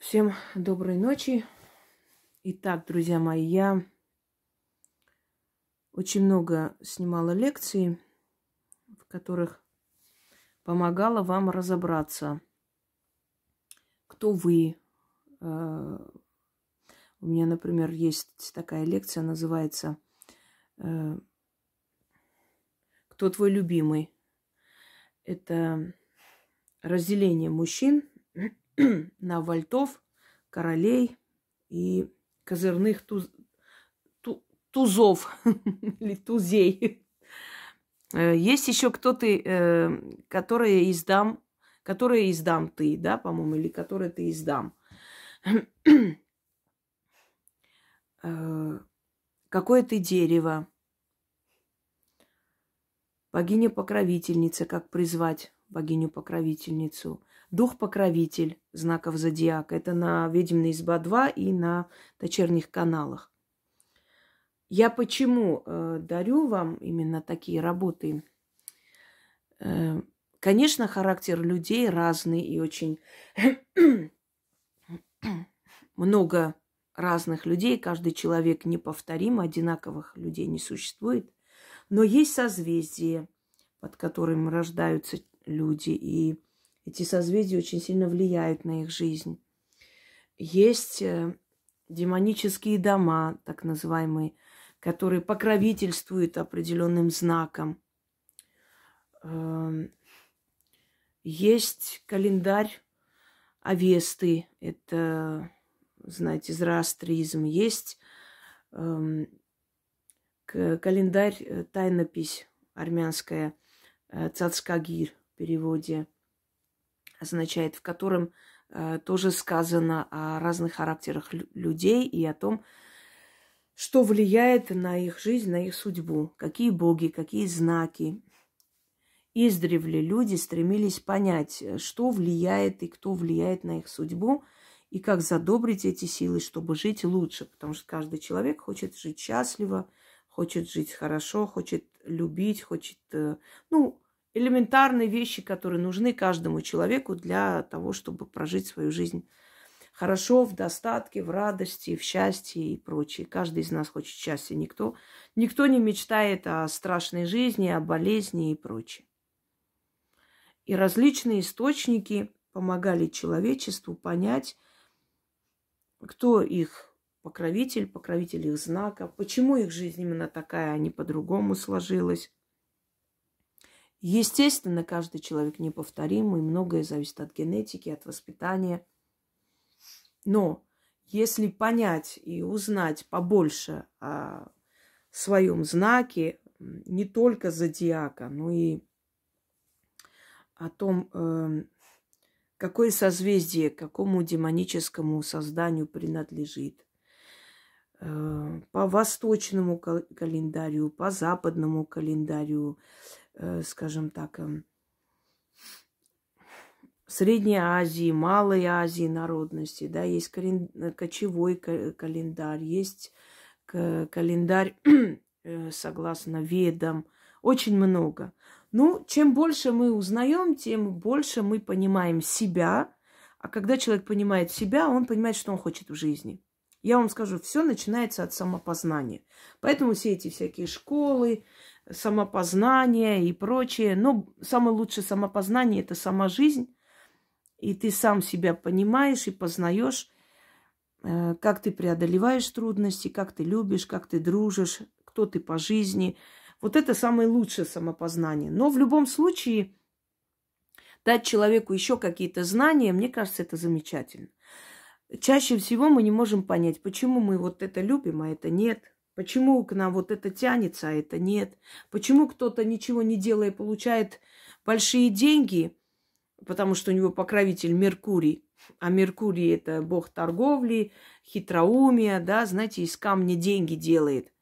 Всем доброй ночи. Итак, друзья мои, я очень много снимала лекций, в которых помогала вам разобраться, кто вы. Э, у меня, например, есть такая лекция, называется э, «Кто твой любимый?» Это разделение мужчин на вальтов, королей и козырных туз, ту, тузов или тузей. Э, есть еще кто-то, э, который издам, которые издам ты, да, по-моему, или которые ты издам. Э, какое ты дерево? Богиня-покровительница, как призвать богиню-покровительницу? Дух-покровитель знаков зодиака. Это на «Ведьмина изба 2» и на дочерних каналах. Я почему э, дарю вам именно такие работы? Э, конечно, характер людей разный и очень много разных людей. Каждый человек неповторим, одинаковых людей не существует. Но есть созвездие, под которым рождаются люди. И эти созвездия очень сильно влияют на их жизнь. Есть э, демонические дома, так называемые, которые покровительствуют определенным знаком. Эм, есть календарь Авесты, это, знаете, зороастризм. Есть эм, календарь, э, тайнопись армянская, э, Цацкагир в переводе – означает, в котором э, тоже сказано о разных характерах людей и о том, что влияет на их жизнь, на их судьбу, какие боги, какие знаки. Издревле люди стремились понять, э, что влияет и кто влияет на их судьбу, и как задобрить эти силы, чтобы жить лучше, потому что каждый человек хочет жить счастливо, хочет жить хорошо, хочет любить, хочет, э, ну, элементарные вещи, которые нужны каждому человеку для того, чтобы прожить свою жизнь хорошо, в достатке, в радости, в счастье и прочее. Каждый из нас хочет счастья. Никто, никто не мечтает о страшной жизни, о болезни и прочее. И различные источники помогали человечеству понять, кто их покровитель, покровитель их знака, почему их жизнь именно такая, а не по-другому сложилась. Естественно, каждый человек неповторимый, многое зависит от генетики, от воспитания. Но если понять и узнать побольше о своем знаке, не только зодиака, но и о том, эм, какое созвездие, какому демоническому созданию принадлежит. Э, по восточному календарю, по западному календарю, скажем так, эм, Средней Азии, Малой Азии народности, да, есть кален... Э, кочевой календарь, есть календарь, э, согласно ведам, очень много. Ну, чем больше мы узнаем, тем больше мы понимаем себя. А когда человек понимает себя, он понимает, что он хочет в жизни. Я вам скажу, все начинается от самопознания. Поэтому все эти всякие школы, самопознание и прочее. Но самое лучшее самопознание – это сама жизнь. И ты сам себя понимаешь и познаешь, э, как ты преодолеваешь трудности, как ты любишь, как ты дружишь, кто ты по жизни. Вот это самое лучшее самопознание. Но в любом случае дать человеку еще какие-то знания, мне кажется, это замечательно. Чаще всего мы не можем понять, почему мы вот это любим, а это нет. Почему к нам вот это тянется, а это нет? Почему кто-то ничего не делая получает большие деньги, потому что у него покровитель Меркурий, а Меркурий это бог торговли, хитроумия, да, знаете, из камня деньги делает.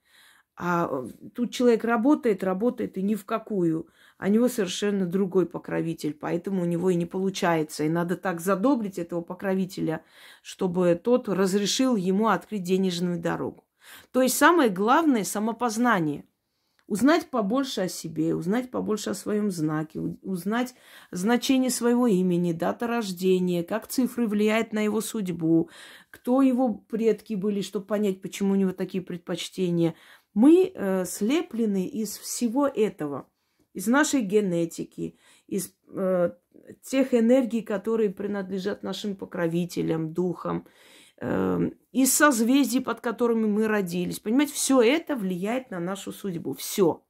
А э, тут человек работает, работает и ни в какую. А у него совершенно другой покровитель, поэтому у него и не получается. И надо так задобрить этого покровителя, чтобы тот разрешил ему открыть денежную дорогу. То есть самое главное – самопознание. Узнать побольше о себе, узнать побольше о своем знаке, узнать значение своего имени, дата рождения, как цифры влияют на его судьбу, кто его предки были, чтобы понять, почему у него такие предпочтения. Мы э, слеплены из всего этого, из нашей генетики, из э, тех энергий, которые принадлежат нашим покровителям, духам, э, из созвездий, под которыми мы родились. Понимаете, все это влияет на нашу судьбу. Все.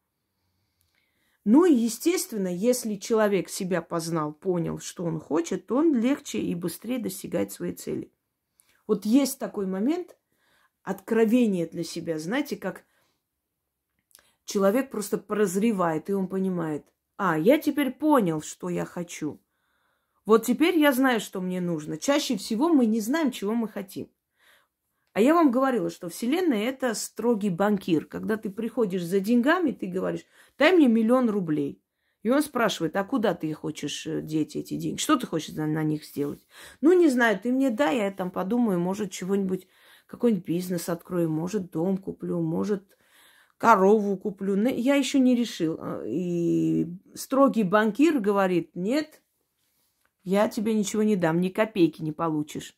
Ну и, естественно, если человек себя познал, понял, что он хочет, то он легче и быстрее достигает своей цели. Вот есть такой момент откровения для себя. Знаете, как человек просто прозревает, и он понимает, а, я теперь понял, что я хочу. Вот теперь я знаю, что мне нужно. Чаще всего мы не знаем, чего мы хотим. А я вам говорила, что Вселенная – это строгий банкир. Когда ты приходишь за деньгами, ты говоришь, дай мне миллион рублей. И он спрашивает, а куда ты хочешь э, деть эти деньги? Что ты хочешь на, на них сделать? Ну, не знаю, ты мне дай, я там подумаю, может, чего-нибудь, какой-нибудь бизнес открою, может, дом куплю, может, корову куплю. Я еще не решил. А, и строгий банкир говорит, нет, я тебе ничего не дам, ни копейки не получишь.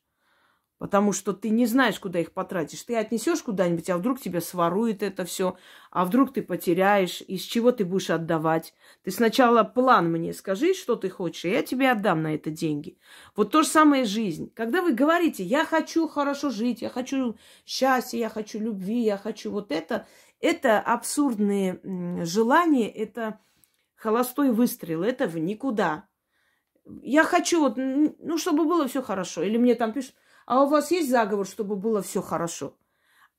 Потому что ты не знаешь, куда их потратишь. Ты отнесешь куда-нибудь, а вдруг тебя сворует это все, а вдруг ты потеряешь, из чего ты будешь отдавать. Ты сначала план мне скажи, что ты хочешь, и я тебе отдам на это деньги. Вот то же самое жизнь. Когда вы говорите, я хочу хорошо жить, я хочу счастья, я хочу любви, я хочу вот это, это абсурдные желания, это холостой выстрел, это в никуда. Я хочу вот, ну, чтобы было все хорошо. Или мне там пишут, а у вас есть заговор, чтобы было все хорошо?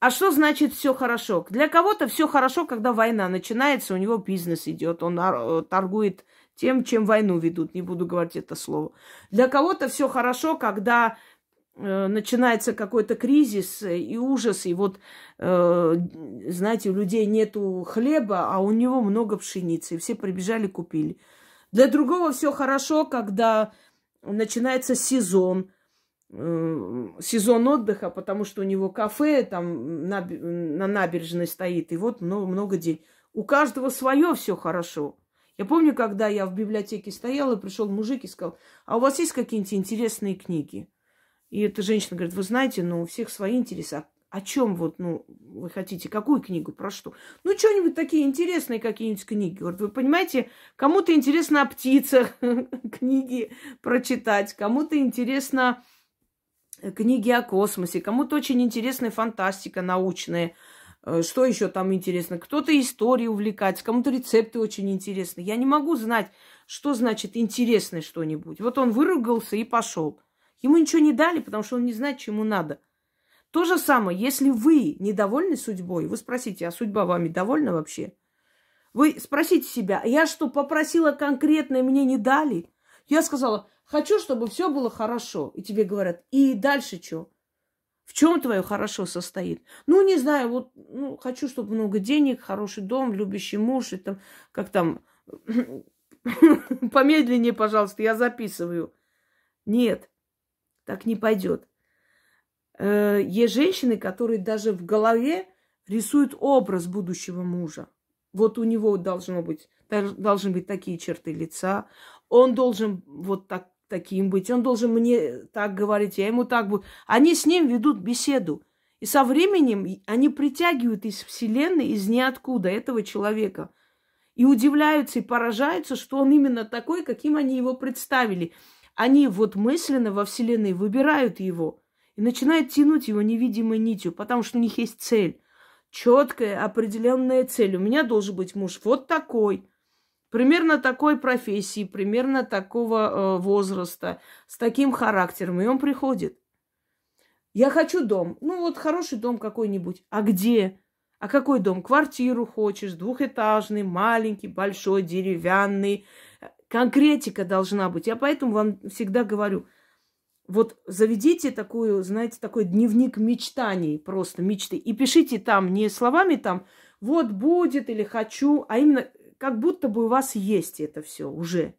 А что значит все хорошо? Для кого-то все хорошо, когда война начинается, у него бизнес идет, он э, торгует тем, чем войну ведут. Не буду говорить это слово. Для кого-то все хорошо, когда э, начинается какой-то кризис и ужас, и вот, э, знаете, у людей нету хлеба, а у него много пшеницы, и все прибежали, купили. Для другого все хорошо, когда начинается сезон, Э, сезон отдыха, потому что у него кафе там на, на набережной стоит, и вот много, много денег. У каждого свое все хорошо. Я помню, когда я в библиотеке стояла, пришел мужик и сказал, а у вас есть какие-нибудь интересные книги? И эта женщина говорит, вы знаете, ну, у всех свои интересы. О чем вот, ну, вы хотите, какую книгу, про что? Ну, что-нибудь такие интересные какие-нибудь книги. Говорит, вы понимаете, кому-то интересно о птицах книги прочитать, кому-то интересно книги о космосе, кому-то очень интересная фантастика научная. Э, что еще там интересно? Кто-то истории увлекается, кому-то рецепты очень интересны. Я не могу знать, что значит интересное что-нибудь. Вот он выругался и пошел. Ему ничего не дали, потому что он не знает, чему надо. То же самое, если вы недовольны судьбой, вы спросите, а судьба вами довольна вообще? Вы спросите себя, «А я что, попросила конкретно, и мне не дали? Я сказала, Хочу, чтобы все было хорошо. И тебе говорят, и дальше что? В чем твое хорошо состоит? Ну, не знаю, вот ну, хочу, чтобы много денег, хороший дом, любящий муж, и там, как там, помедленнее, пожалуйста, я записываю. Нет, так не пойдет. Э, есть женщины, которые даже в голове рисуют образ будущего мужа. Вот у него должно быть, должны быть такие черты лица, он должен вот так таким быть, он должен мне так говорить, я ему так буду. Они с ним ведут беседу. И со временем они притягивают из Вселенной, из ниоткуда этого человека. И удивляются и поражаются, что он именно такой, каким они его представили. Они вот мысленно во Вселенной выбирают его и начинают тянуть его невидимой нитью, потому что у них есть цель. Четкая, определенная цель. У меня должен быть муж вот такой – примерно такой профессии, примерно такого э, возраста, с таким характером, и он приходит. Я хочу дом. Ну вот хороший дом какой-нибудь. А где? А какой дом? Квартиру хочешь, двухэтажный, маленький, большой, деревянный. Конкретика должна быть. Я поэтому вам всегда говорю, вот заведите такую, знаете, такой дневник мечтаний, просто мечты, и пишите там не словами там, вот будет или хочу, а именно как будто бы у вас есть это все уже.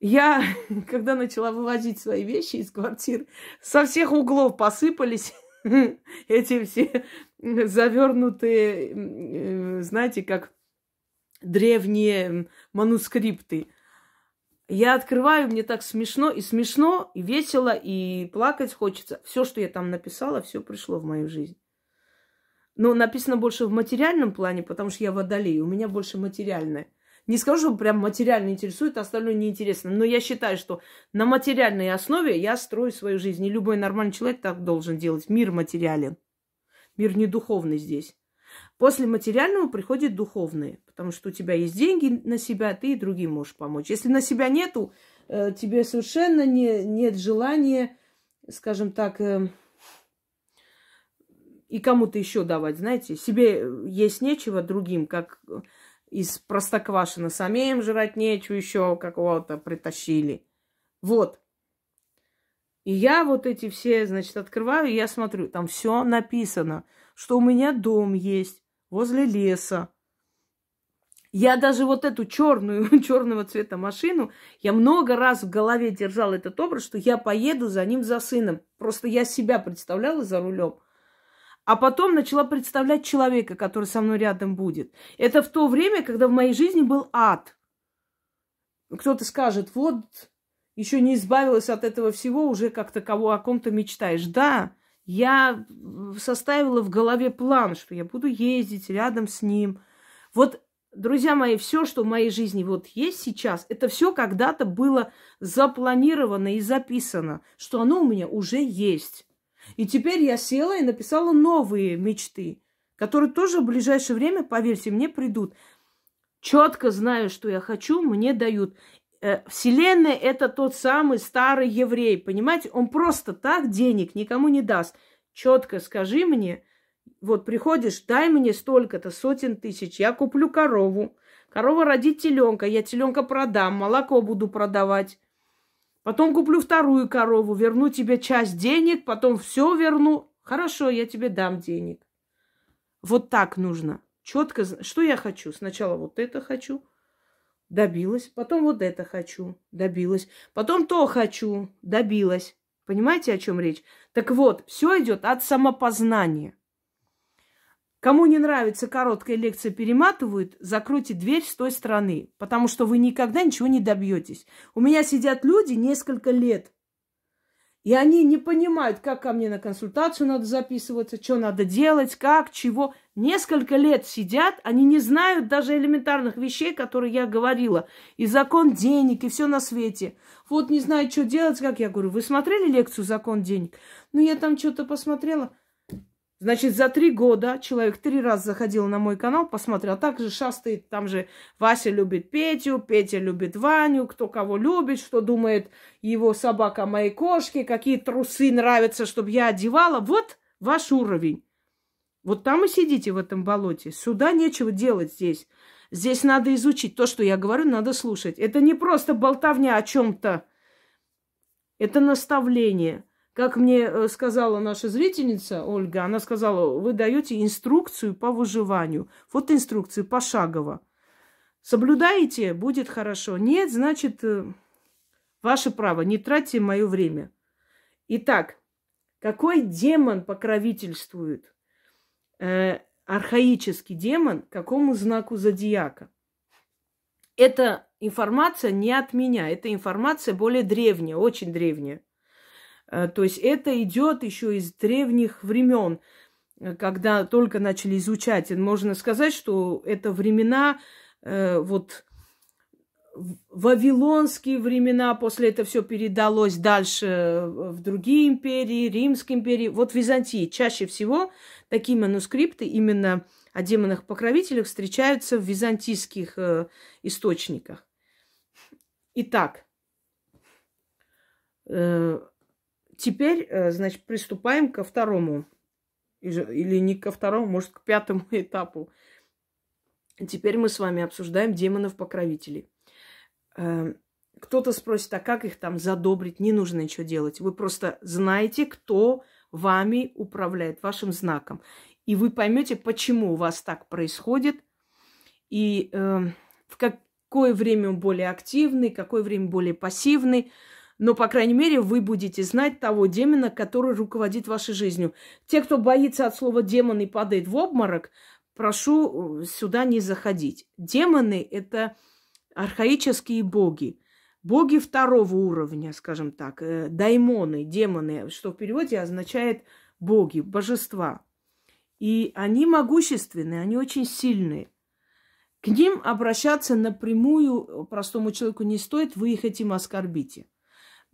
Я, когда начала вывозить свои вещи из квартиры, со всех углов посыпались эти все завернутые, э, знаете, как древние манускрипты. Я открываю, мне так смешно, и смешно, и весело, и плакать хочется. Все, что я там написала, все пришло в мою жизнь. Но написано больше в материальном плане, потому что я водолей. У меня больше материальное. Не скажу, что прям материально интересует, остальное неинтересно. Но я считаю, что на материальной основе я строю свою жизнь. И любой нормальный человек так должен делать. Мир материален. Мир не духовный здесь. После материального приходит духовное, потому что у тебя есть деньги на себя, ты и другим можешь помочь. Если на себя нету, э, тебе совершенно не, нет желания, скажем так, э, и кому-то еще давать, знаете, себе есть нечего другим, как из простоквашина самим жрать нечего еще какого-то притащили. Вот. И я вот эти все, значит, открываю, и я смотрю, там все написано, что у меня дом есть, возле леса. Я даже вот эту черную, черного цвета машину, я много раз в голове держал этот образ, что я поеду за ним, за сыном. Просто я себя представляла за рулем. А потом начала представлять человека, который со мной рядом будет. Это в то время, когда в моей жизни был ад. Кто-то скажет, вот, еще не избавилась от этого всего, уже как-то кого о ком-то мечтаешь. Да, я составила в голове план, что я буду ездить рядом с ним. Вот, друзья мои, все, что в моей жизни вот есть сейчас, это все когда-то было запланировано и записано, что оно у меня уже есть. И теперь я села и написала новые мечты, которые тоже в ближайшее время, поверьте мне, придут. Четко знаю, что я хочу, мне дают. Э, Вселенная – это тот самый старый еврей, понимаете? Он просто так денег никому не даст. Четко скажи мне, вот приходишь, дай мне столько-то, сотен тысяч, я куплю корову. Корова родит теленка, я теленка продам, молоко буду продавать. Потом куплю вторую корову, верну тебе часть денег, потом все верну. Хорошо, я тебе дам денег. Вот так нужно. Четко, что я хочу? Сначала вот это хочу, добилась. Потом вот это хочу, добилась. Потом то хочу, добилась. Понимаете, о чем речь? Так вот, все идет от самопознания. Кому не нравится короткая лекция перематывают, закройте дверь с той стороны, потому что вы никогда ничего не добьетесь. У меня сидят люди несколько лет, и они не понимают, как ко мне на консультацию надо записываться, что надо делать, как, чего. Несколько лет сидят, они не знают даже элементарных вещей, которые я говорила. И закон денег, и все на свете. Вот не знаю, что делать, как я говорю. Вы смотрели лекцию «Закон денег»? Ну, я там что-то посмотрела. Значит, за три года человек три раза заходил на мой канал, посмотрел. Также шастает, там же Вася любит Петю, Петя любит Ваню, кто кого любит, что думает его собака моей кошке, какие трусы нравятся, чтобы я одевала. Вот ваш уровень. Вот там и сидите в этом болоте. Сюда нечего делать здесь. Здесь надо изучить. То, что я говорю, надо слушать. Это не просто болтовня о чем-то. Это наставление. Как мне э, сказала наша зрительница Ольга, она сказала, вы даете инструкцию по выживанию. Вот инструкцию пошагово. Соблюдаете, будет хорошо. Нет, значит, э, ваше право, не тратьте мое время. Итак, какой демон покровительствует? Э, архаический демон какому знаку зодиака? Эта информация не от меня, эта информация более древняя, очень древняя. Э, то есть это идет еще из древних времен, э, когда только начали изучать. Можно сказать, что это времена э, вот вавилонские времена, после этого все передалось дальше в другие империи, Римской империи. Вот Византии чаще всего такие манускрипты именно о демонах-покровителях встречаются в византийских источниках. Итак, Теперь, э, значит, приступаем ко второму. Или не ко второму, может, к пятому этапу. Теперь мы с вами обсуждаем демонов-покровителей. Э, кто-то спросит, а как их там задобрить? Не нужно ничего делать. Вы просто знаете, кто вами управляет, вашим знаком. И вы поймете, почему у вас так происходит, и э, в какое время он более активный, какое время более пассивный. Но, по крайней мере, вы будете знать того демона, который руководит вашей жизнью. Те, кто боится от слова демон и падает в обморок, прошу э, сюда не заходить. Демоны – это архаические боги. Боги второго уровня, скажем так, э, даймоны, демоны, что в переводе означает боги, божества. И они могущественные, они очень сильные. К ним обращаться напрямую простому человеку не стоит, вы их этим оскорбите.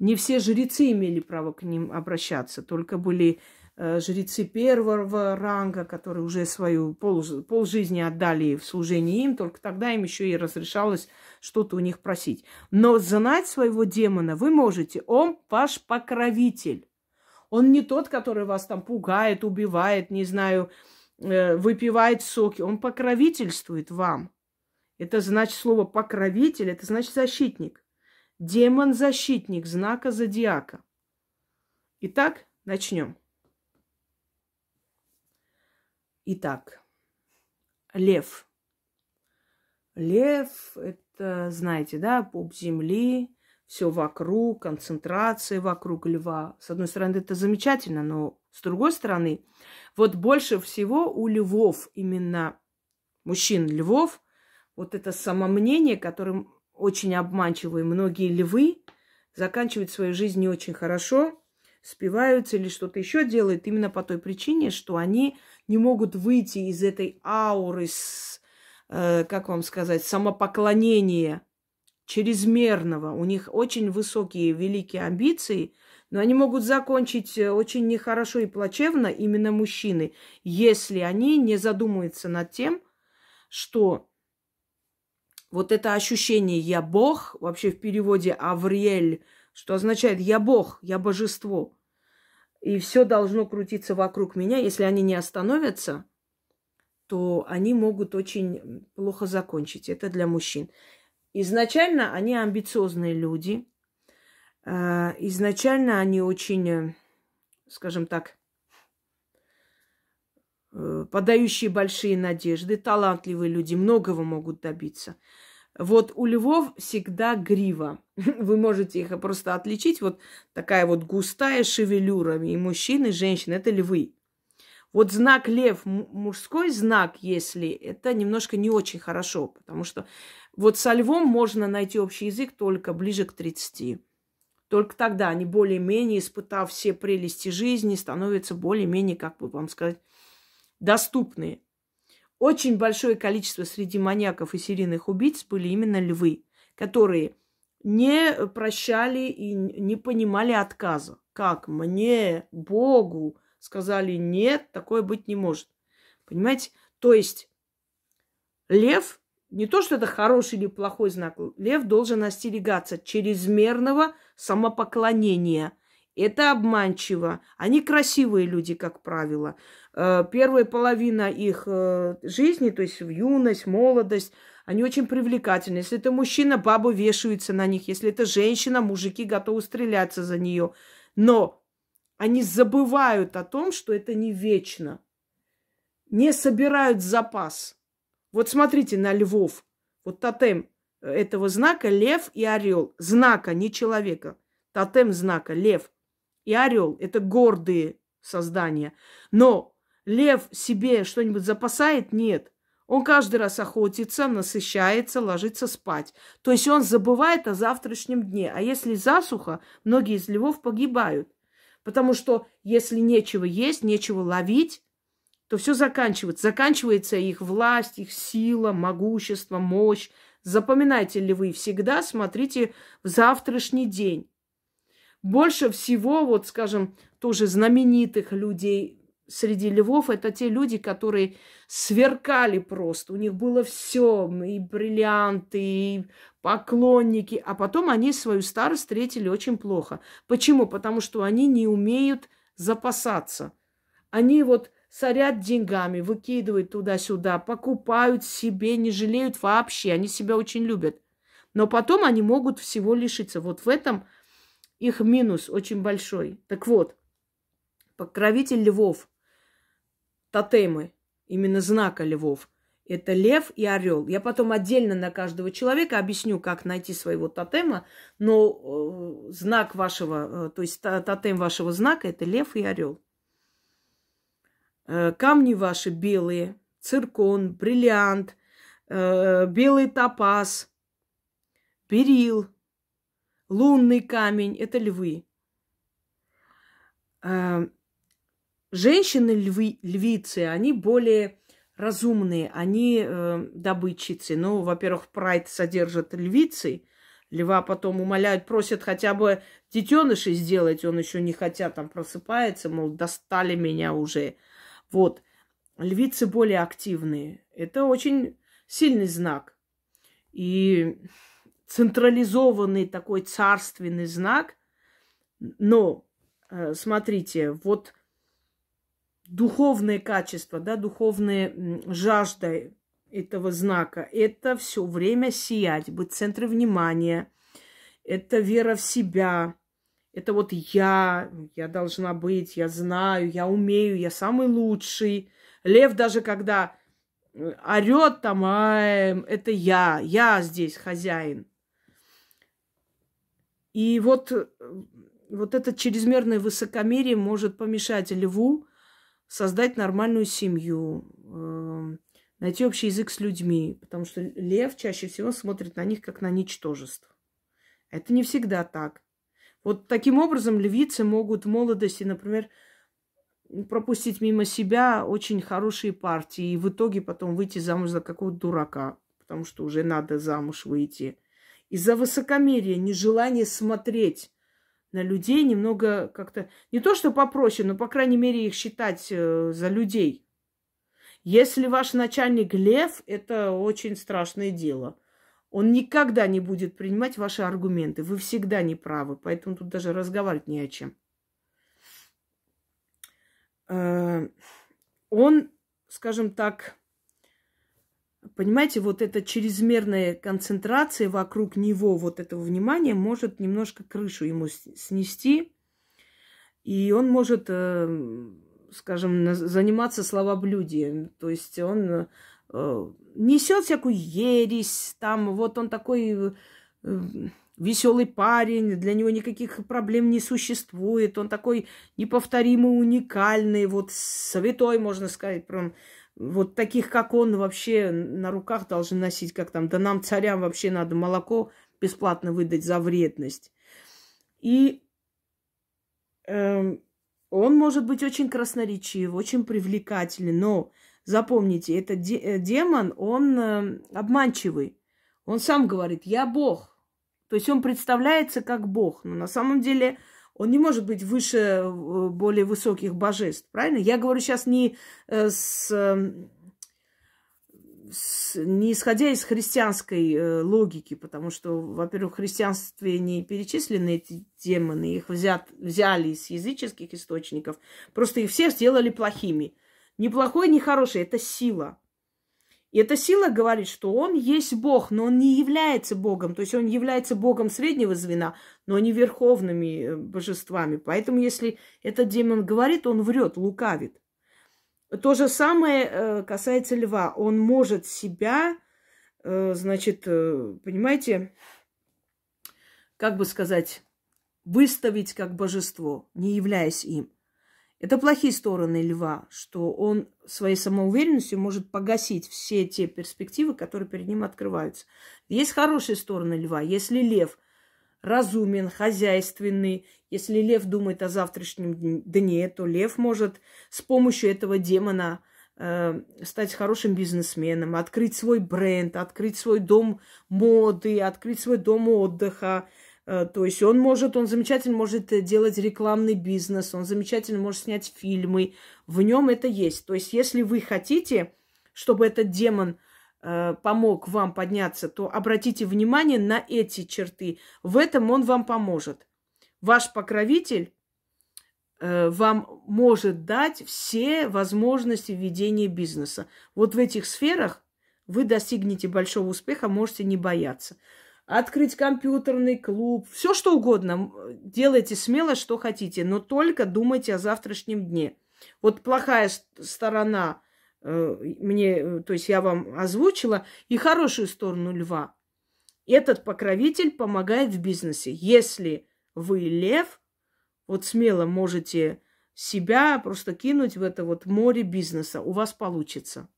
Не все жрецы имели право к ним обращаться, только были э, жрецы первого ранга, которые уже свою пол, полжизни отдали в служение им, только тогда им еще и разрешалось что-то у них просить. Но знать своего демона вы можете, он ваш покровитель. Он не тот, который вас там пугает, убивает, не знаю, э, выпивает соки. Он покровительствует вам. Это значит слово покровитель, это значит защитник. Демон-защитник знака зодиака. Итак, начнем. Итак, лев. Лев – это, знаете, да, пуп земли, все вокруг, концентрация вокруг льва. С одной стороны, это замечательно, но с другой стороны, вот больше всего у львов, именно мужчин львов, вот это самомнение, которым очень обманчивые многие львы, заканчивают свою жизнь не очень хорошо, спиваются или что-то еще делают именно по той причине, что они не могут выйти из этой ауры, с, э, как вам сказать, самопоклонения чрезмерного. У них очень высокие, великие амбиции, но они могут закончить э, очень нехорошо и плачевно именно мужчины, если они не задумаются над тем, что вот это ощущение «я Бог», вообще в переводе «Авриэль», что означает «я Бог», «я божество», и все должно крутиться вокруг меня, если они не остановятся, то они могут очень плохо закончить. Это для мужчин. Изначально они амбициозные люди. А, изначально они очень, э, скажем так, Э, подающие большие надежды, талантливые люди, многого могут добиться. Вот у львов всегда грива. Вы можете их просто отличить. Вот такая вот густая шевелюра. И мужчины, и женщины – это львы. Вот знак лев, мужской знак, если, это немножко не очень хорошо, потому что вот со львом можно найти общий язык только ближе к 30. Только тогда они более-менее, испытав все прелести жизни, становятся более-менее, как бы вам сказать, доступные. Очень большое количество среди маньяков и серийных убийц были именно львы, которые не прощали и не понимали отказа. Как мне, Богу, сказали нет, такое быть не может. Понимаете? То есть лев не то, что это хороший или плохой знак. Лев должен остерегаться чрезмерного самопоклонения. Это обманчиво. Они красивые люди, как правило. Э, первая половина их э, жизни, то есть в юность, молодость, они очень привлекательны. Если это мужчина, бабы вешаются на них. Если это женщина, мужики готовы стреляться за нее. Но они забывают о том, что это не вечно. Не собирают запас. Вот смотрите на львов. Вот тотем этого знака лев и орел. Знака, не человека. Тотем знака лев и орел. Это гордые создания. Но Лев себе что-нибудь запасает? Нет. Он каждый раз охотится, насыщается, ложится спать. То есть он забывает о завтрашнем дне. А если засуха, многие из львов погибают. Потому что если нечего есть, нечего ловить, то все заканчивается. Заканчивается их власть, их сила, могущество, мощь. Запоминайте ли вы всегда, смотрите в завтрашний день. Больше всего, вот скажем, тоже знаменитых людей, среди львов это те люди, которые сверкали просто. У них было все, и бриллианты, и поклонники. А потом они свою старость встретили очень плохо. Почему? Потому что они не умеют запасаться. Они вот сорят деньгами, выкидывают туда-сюда, покупают себе, не жалеют вообще. Они себя очень любят. Но потом они могут всего лишиться. Вот в этом их минус очень большой. Так вот, покровитель львов – тотемы, именно знака львов. Это лев и орел. Я потом отдельно на каждого человека объясню, как найти своего тотема, но э, знак вашего, э, то есть тотем вашего знака это лев и орел. Э, камни ваши белые, циркон, бриллиант, э, белый топаз, берил, лунный камень – это львы. Э, женщины львы, львицы, они более разумные, они э, добытчицы. Ну, во-первых, прайд содержит львицы, льва потом умоляют, просят хотя бы детенышей сделать, он еще не хотят, там просыпается, мол, достали меня уже. Вот. Львицы более активные. Это очень сильный знак. И централизованный такой царственный знак. Но, э, смотрите, вот духовное качество, да, духовная жажда этого знака, это все время сиять, быть в центре внимания, это вера в себя, это вот я, я должна быть, я знаю, я умею, я самый лучший. Лев даже когда э, орет там, а, это я, я здесь хозяин. И вот, э, вот это чрезмерное высокомерие может помешать льву создать нормальную семью, эм, найти общий язык с людьми, потому что лев чаще всего смотрит на них как на ничтожество. Это не всегда так. Вот таким образом львицы могут в молодости, например, пропустить мимо себя очень хорошие партии и в итоге потом выйти замуж за какого-то дурака, потому что уже надо замуж выйти. Из-за высокомерия, нежелания смотреть на людей немного как-то... Не то, что попроще, но, по крайней мере, их считать э, за людей. Если ваш начальник лев, это очень страшное дело. Он никогда не будет принимать ваши аргументы. Вы всегда не правы, поэтому тут даже разговаривать не о чем. Э, он, скажем так, Понимаете, вот эта чрезмерная концентрация вокруг него, вот этого внимания, может немножко крышу ему снести. И он может, э, скажем, заниматься словоблюдием. То есть он э, несет всякую ересь, там вот он такой э, веселый парень, для него никаких проблем не существует, он такой неповторимый, уникальный, вот святой, можно сказать, прям вот таких, как он, вообще на руках должны носить, как там, да нам, царям, вообще надо молоко бесплатно выдать за вредность. И э, он может быть очень красноречив, очень привлекательный, но запомните, этот де- э, демон, он э, обманчивый. Он сам говорит, я Бог. То есть он представляется как Бог, но на самом деле он не может быть выше э, более высоких божеств, правильно? Я говорю сейчас не э, с, эм, с не исходя из христианской э, логики, потому что, во-первых, в христианстве не перечислены эти демоны, их взят, взяли из языческих источников, просто их всех сделали плохими. Ни плохой, ни хороший, это сила. И эта сила говорит, что он есть Бог, но он не является Богом. То есть он является Богом среднего звена, но не верховными э, божествами. Поэтому если этот демон говорит, он врет, лукавит. То же самое э, касается льва. Он может себя, э, значит, понимаете, как бы сказать, выставить как божество, не являясь им. Это плохие стороны льва, что он своей самоуверенностью может погасить все те перспективы, которые перед ним открываются. Есть хорошие стороны льва. Если лев разумен, хозяйственный, если лев думает о завтрашнем дне, то лев может с помощью этого демона э, стать хорошим бизнесменом, открыть свой бренд, открыть свой дом моды, открыть свой дом отдыха, то есть он может, он замечательно может делать рекламный бизнес, он замечательно может снять фильмы. В нем это есть. То есть если вы хотите, чтобы этот демон э, помог вам подняться, то обратите внимание на эти черты. В этом он вам поможет. Ваш покровитель э, вам может дать все возможности ведения бизнеса. Вот в этих сферах вы достигнете большого успеха, можете не бояться открыть компьютерный клуб, все что угодно. Делайте смело, что хотите, но только думайте о завтрашнем дне. Вот плохая сторона э, мне, э, то есть я вам озвучила, и хорошую сторону льва. Этот покровитель помогает в бизнесе. Если вы лев, вот смело можете себя просто кинуть в это вот море бизнеса. У вас получится.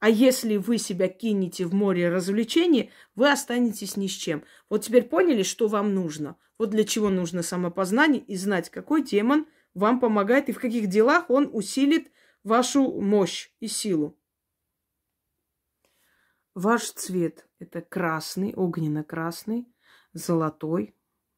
А если вы себя кинете в море развлечений, вы останетесь ни с чем. Вот теперь поняли, что вам нужно. Вот для чего нужно самопознание и знать, какой демон вам помогает и в каких делах он усилит вашу мощь и силу. Ваш цвет – это красный, огненно-красный, золотой.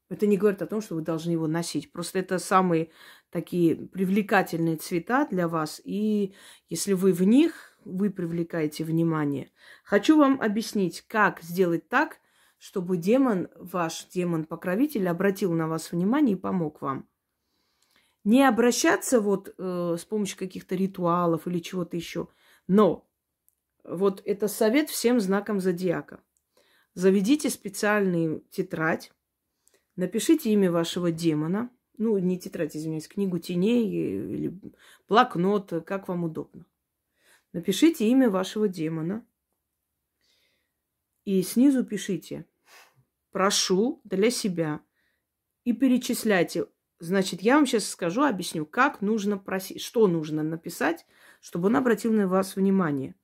Это не говорит о том, что вы должны его носить. Просто это самые такие привлекательные цвета для вас. И если вы в них, вы привлекаете внимание. Хочу вам объяснить, как сделать так, чтобы демон, ваш демон-покровитель, обратил на вас внимание и помог вам. Не обращаться вот э, с помощью каких-то ритуалов или чего-то еще, но вот это совет всем знакам зодиака. Заведите специальную тетрадь, напишите имя вашего демона, ну, не тетрадь, извиняюсь, книгу теней или блокнот, как вам удобно. Напишите имя вашего демона и снизу пишите «Прошу для себя» и перечисляйте. Значит, я вам сейчас скажу, объясню, как нужно просить, что нужно написать, чтобы он обратил на вас внимание.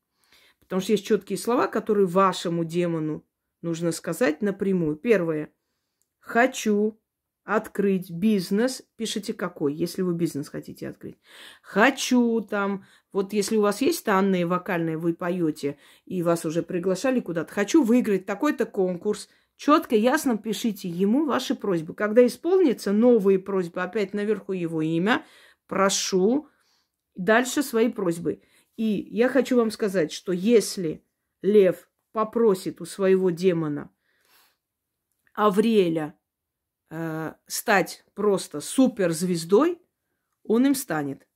Потому что есть четкие слова, которые вашему демону нужно сказать напрямую. Первое. Хочу открыть бизнес. Пишите какой, если вы бизнес хотите открыть. Хочу там, вот если у вас есть данные вокальные, вы поете, и вас уже приглашали куда-то. Хочу выиграть такой-то конкурс. Четко, ясно пишите ему ваши просьбы. Когда исполнится новые просьбы, опять наверху его имя, прошу, дальше свои просьбы. И я хочу вам сказать, что если лев попросит у своего демона Авриэля э, стать просто суперзвездой, он им станет.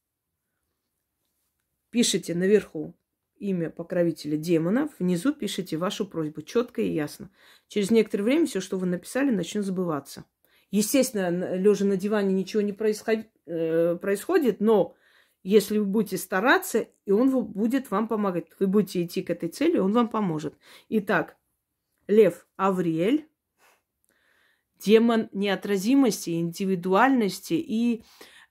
Пишите наверху имя покровителя демонов, внизу пишите вашу просьбу четко и ясно. Через некоторое время все, что вы написали, начнет забываться. Естественно, лежа на диване ничего не происход... э, происходит, но если вы будете стараться, и он будет вам помогать. Вы будете идти к этой цели, он вам поможет. Итак, Лев Авриэль, демон неотразимости, индивидуальности и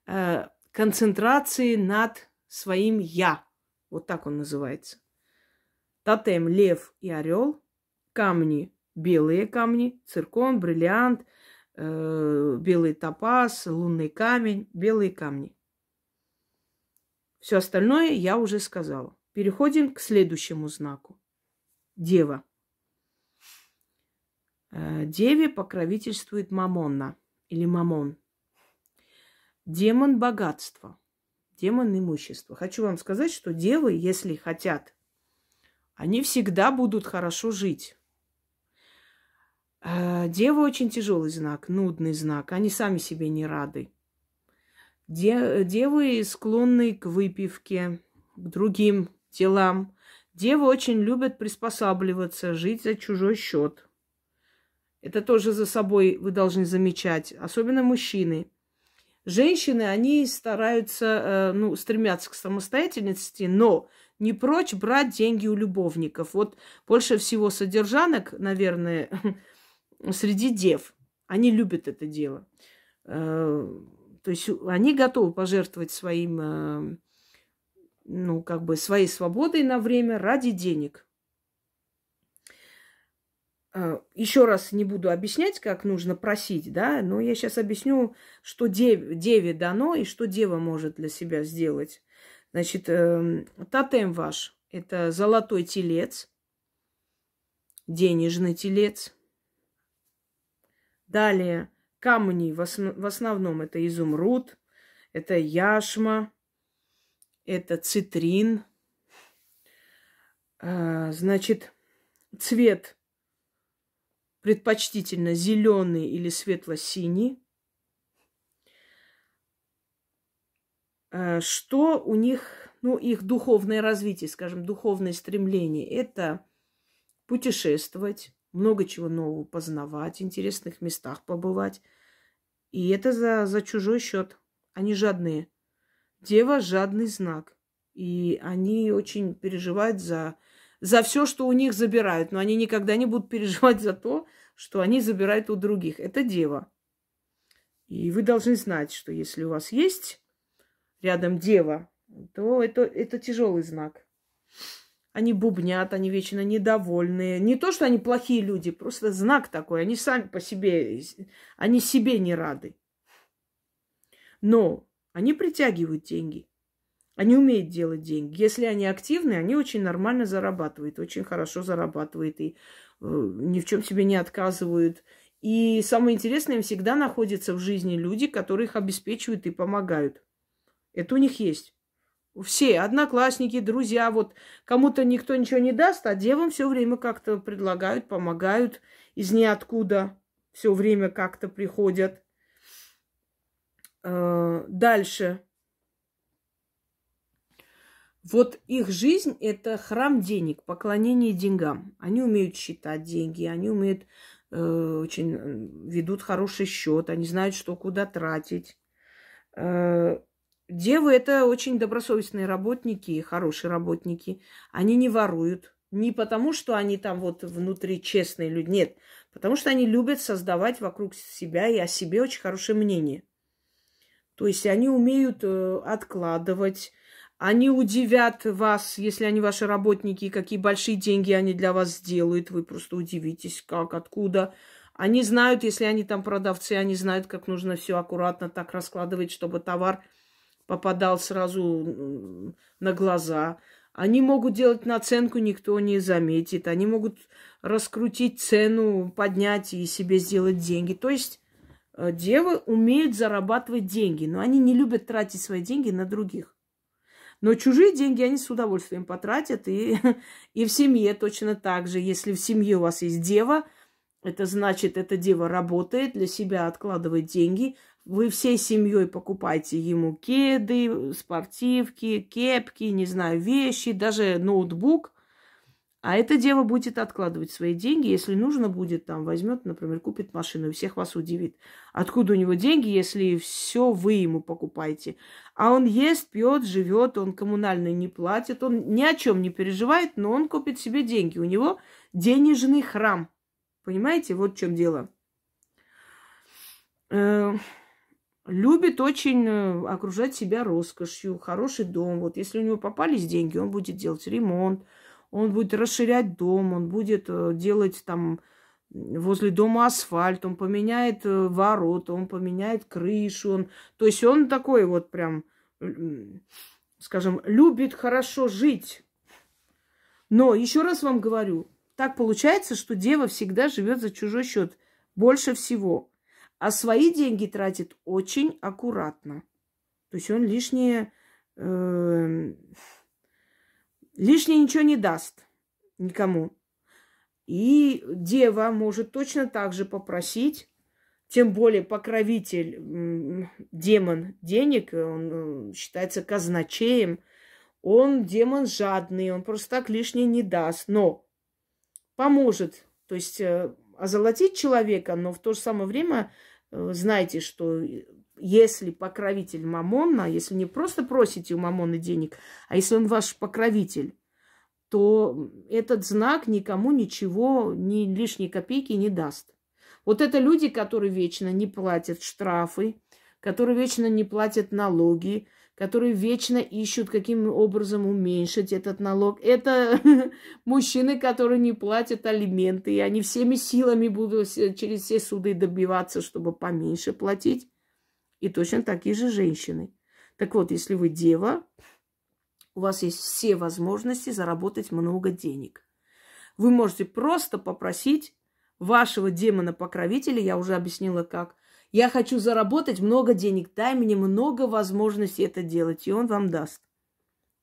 э, концентрации над своим я. Вот так он называется. Тотем лев и орел, камни белые камни, циркон, бриллиант, э, белый топаз, лунный камень, белые камни. Все остальное я уже сказала. Переходим к следующему знаку. Дева. Э, деве покровительствует Мамонна или Мамон. Демон богатства, демон имущества. Хочу вам сказать, что девы, если хотят, они всегда будут хорошо жить. Э, дева очень тяжелый знак, нудный знак. Они сами себе не рады. Девы склонны к выпивке, к другим делам. Девы очень любят приспосабливаться, жить за чужой счет. Это тоже за собой вы должны замечать, особенно мужчины. Женщины, они стараются, э, ну, стремятся к самостоятельности, но не прочь брать деньги у любовников. Вот больше всего содержанок, наверное, среди дев. Они любят это дело. Э, то есть они готовы пожертвовать своим, э, ну, как бы своей свободой на время ради денег. Э, Еще раз не буду объяснять, как нужно просить, да, но я сейчас объясню, что дев, деве дано и что дева может для себя сделать. Значит, эм, тотем ваш – это золотой телец, денежный телец. Далее – Камни в, основ, в основном это изумруд, это яшма, это цитрин. А, значит, цвет предпочтительно зеленый или светло-синий. А, что у них, ну, их духовное развитие, скажем, духовное стремление, это путешествовать, много чего нового познавать, интересных местах побывать. И это за, за чужой счет. Они жадные. Дева – жадный знак. И они очень переживают за, за все, что у них забирают. Но они никогда не будут переживать за то, что они забирают у других. Это дева. И вы должны знать, что если у вас есть рядом дева, то это, это тяжелый знак. Они бубнят, они вечно недовольные. Не то, что они плохие люди, просто знак такой. Они сами по себе, они себе не рады. Но они притягивают деньги. Они умеют делать деньги. Если они активны, они очень нормально зарабатывают, очень хорошо зарабатывают и э, ни в чем себе не отказывают. И самое интересное, им всегда находятся в жизни люди, которые их обеспечивают и помогают. Это у них есть. Все, одноклассники, друзья, вот кому-то никто ничего не даст, а девам все время как-то предлагают, помогают из ниоткуда, все время как-то приходят. Э, дальше. Вот их жизнь – это храм денег, поклонение деньгам. Они умеют считать деньги, они умеют э, очень ведут хороший счет, они знают, что куда тратить. Э, девы это очень добросовестные работники, хорошие работники. Они не воруют. Не потому, что они там вот внутри честные люди. Нет, потому что они любят создавать вокруг себя и о себе очень хорошее мнение. То есть они умеют э, откладывать, они удивят вас, если они ваши работники, какие большие деньги они для вас сделают. Вы просто удивитесь, как, откуда. Они знают, если они там продавцы, они знают, как нужно все аккуратно так раскладывать, чтобы товар попадал сразу на глаза. Они могут делать наценку, никто не заметит. Они могут раскрутить цену, поднять и себе сделать деньги. То есть Э, девы умеют зарабатывать деньги, но они не любят тратить свои деньги на других. Но чужие деньги они с удовольствием потратят. И, и в семье точно так же. Если в семье у вас есть дева, это значит, эта дева работает, для себя откладывает деньги. Вы всей семьей покупаете ему кеды, спортивки, кепки, не знаю, вещи, даже ноутбук – а эта дева будет откладывать свои деньги, если нужно будет, там, возьмет, например, купит машину и всех вас удивит. Откуда у него деньги, если все вы ему покупаете? А он ест, пьет, живет, он коммунальный не платит, он ни о чем не переживает, но он купит себе деньги. У него денежный храм. Понимаете, вот в чем дело. Э, любит очень э, окружать себя роскошью, хороший дом. Вот если у него попались деньги, он будет делать ремонт, он будет расширять дом, он будет э, делать там возле дома асфальт, он поменяет э, ворота, он поменяет крышу. Он... То есть он такой вот прям, скажем, любит хорошо жить. Но еще раз вам говорю, так получается, что дева всегда живет за чужой счет больше всего. А свои деньги тратит очень аккуратно. То есть он лишнее... Э, лишнее ничего не даст никому. И дева может точно так же попросить, тем более покровитель, демон денег, он э, считается казначеем, он демон жадный, он просто так лишнее не даст, но поможет, то есть э, озолотить человека, но в то же самое время э, знайте, что если покровитель Мамона, если не просто просите у Мамона денег, а если он ваш покровитель, то этот знак никому ничего, ни лишней копейки не даст. Вот это люди, которые вечно не платят штрафы, которые вечно не платят налоги, которые вечно ищут, каким образом уменьшить этот налог. Это мужчины, которые не платят алименты, и они всеми силами будут через все суды добиваться, чтобы поменьше платить. И точно такие же женщины. Так вот, если вы дева, у вас есть все возможности заработать много денег. Вы можете просто попросить вашего демона-покровителя, я уже объяснила как, я хочу заработать много денег, дай мне много возможностей это делать, и он вам даст.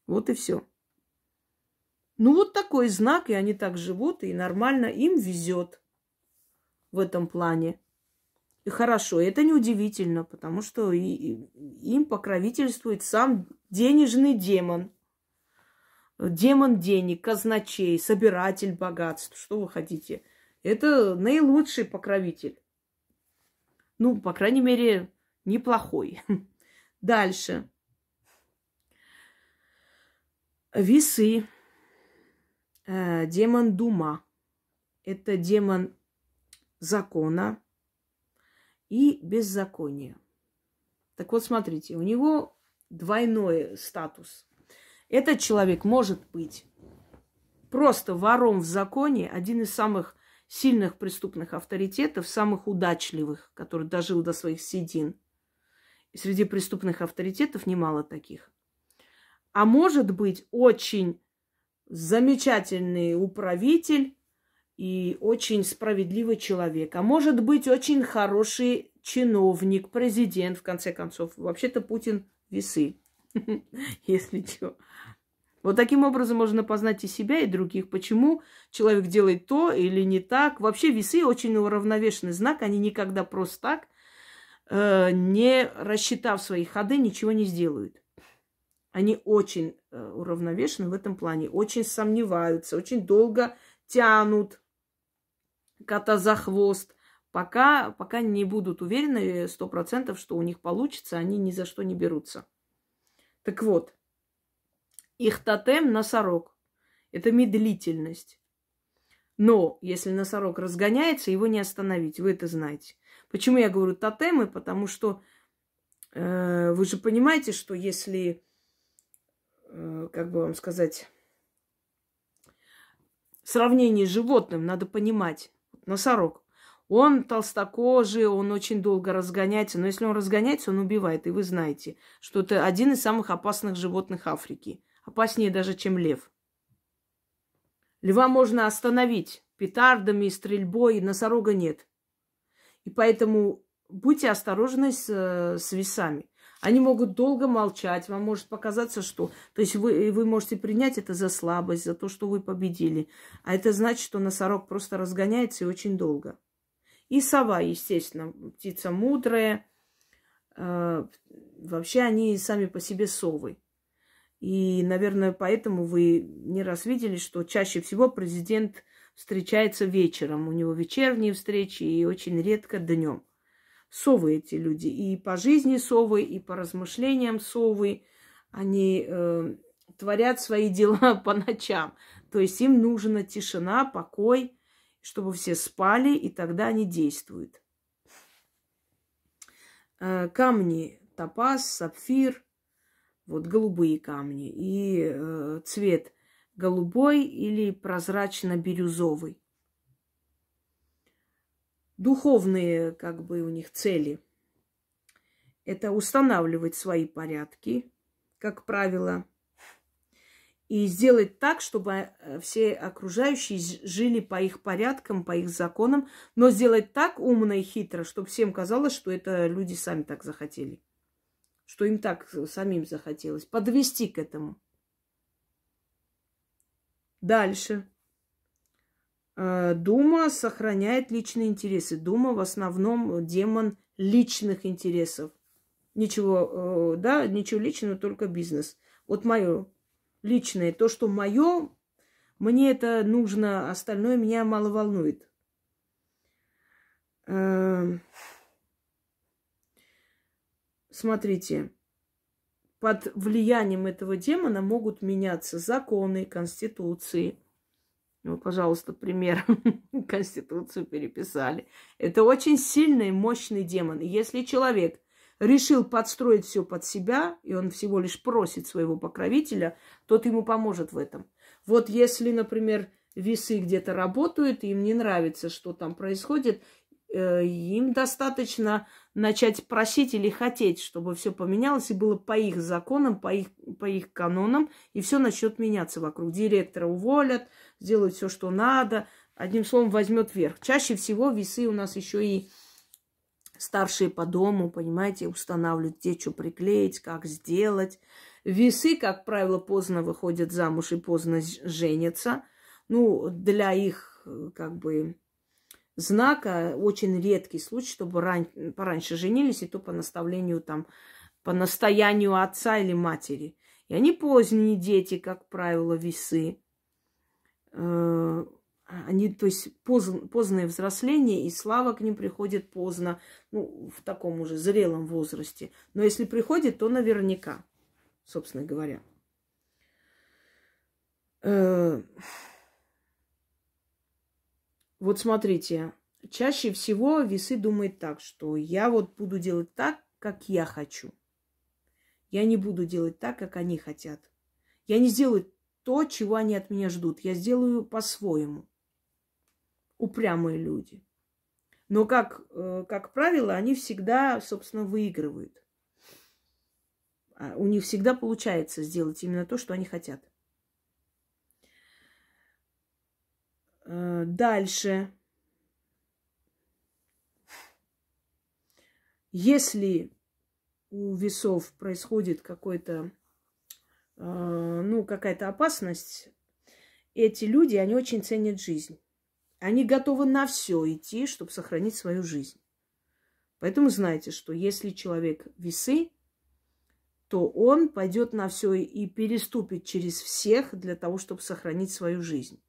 Вот и все. Ну вот такой знак, и они так живут, и нормально им везет в этом плане. И хорошо, это неудивительно, потому что и, и, им покровительствует сам денежный демон. Демон денег, казначей, собиратель богатств. Что вы хотите? Это наилучший покровитель. Ну, по крайней мере, неплохой. Дальше. Весы. Э, демон Дума. Это демон закона и беззакония. Так вот, смотрите, у него двойной статус. Этот человек может быть просто вором в законе, один из самых сильных преступных авторитетов, самых удачливых, который дожил до своих седин. И среди преступных авторитетов немало таких. А может быть очень замечательный управитель и очень справедливый человек. А может быть очень хороший чиновник, президент, в конце концов. Вообще-то Путин весы, если что. Вот таким образом можно познать и себя, и других. Почему человек делает то или не так. Вообще весы очень уравновешенный знак. Они никогда просто так, э, не рассчитав свои ходы, ничего не сделают. Они очень э, уравновешены в этом плане. Очень сомневаются, очень долго тянут кота за хвост. Пока, пока не будут уверены сто процентов, что у них получится, они ни за что не берутся. Так вот, их тотем – носорог. Это медлительность. Но если носорог разгоняется, его не остановить. Вы это знаете. Почему я говорю тотемы? Потому что э, вы же понимаете, что если, э, как бы вам сказать, сравнение с животным, надо понимать. Носорог. Он толстокожий, он очень долго разгоняется. Но если он разгоняется, он убивает. И вы знаете, что это один из самых опасных животных Африки опаснее даже, чем лев. Льва можно остановить петардами, стрельбой, носорога нет. И поэтому будьте осторожны с, с весами. Они могут долго молчать, вам может показаться, что... То есть вы, вы можете принять это за слабость, за то, что вы победили. А это значит, что носорог просто разгоняется и очень долго. И сова, естественно, птица мудрая. Э, вообще они сами по себе совы. И, наверное, поэтому вы не раз видели, что чаще всего президент встречается вечером. У него вечерние встречи и очень редко днем. Совы эти люди. И по жизни совы, и по размышлениям совы. Они э, творят свои дела по ночам. То есть им нужна тишина, покой, чтобы все спали, и тогда они действуют. Э, камни топаз, сапфир – вот голубые камни, и э, цвет голубой или прозрачно-бирюзовый. Духовные, как бы, у них цели – это устанавливать свои порядки, как правило, и сделать так, чтобы э, все окружающие жили по их порядкам, по их законам, но сделать так умно и хитро, чтобы всем казалось, что это люди сами так захотели что им так самим захотелось, подвести к этому. Дальше. Э, Дума сохраняет личные интересы. Дума в основном демон личных интересов. Ничего, э, да, ничего личного, только бизнес. Вот мое личное, то, что мое, мне это нужно, остальное меня мало волнует. Эм, смотрите, под влиянием этого демона могут меняться законы, конституции. Ну, пожалуйста, пример. Конституцию переписали. Это очень сильный, мощный демон. Если человек решил подстроить все под себя, и он всего лишь просит своего покровителя, тот ему поможет в этом. Вот если, например, весы где-то работают, им не нравится, что там происходит, Э, им достаточно начать просить или хотеть, чтобы все поменялось и было по их законам, по их, по их канонам, и все начнет меняться вокруг. Директора уволят, сделают все, что надо, одним словом, возьмет верх. Чаще всего весы у нас еще и старшие по дому, понимаете, устанавливают, где что приклеить, как сделать. Весы, как правило, поздно выходят замуж и поздно женятся. Ну, для их, э, как бы, знака очень редкий случай, чтобы ран... пораньше женились, и то по наставлению там, по настоянию отца или матери. И они поздние дети, как правило, весы. Э, они, то есть, поз... позднее взросление, и слава к ним приходит поздно, ну, в таком уже зрелом возрасте. Но если приходит, то наверняка, собственно говоря. Э, вот смотрите, чаще всего весы думают так, что я вот буду делать так, как я хочу. Я не буду делать так, как они хотят. Я не сделаю то, чего они от меня ждут. Я сделаю по-своему. Упрямые люди. Но, как, э, как правило, они всегда, собственно, выигрывают. А у них всегда получается сделать именно то, что они хотят. Э, дальше. Если у весов происходит какой-то, ну, какая-то опасность, эти люди, они очень ценят жизнь. Они готовы на все идти, чтобы сохранить свою жизнь. Поэтому знайте, что если человек весы, то он пойдет на все и переступит через всех для того, чтобы сохранить свою жизнь.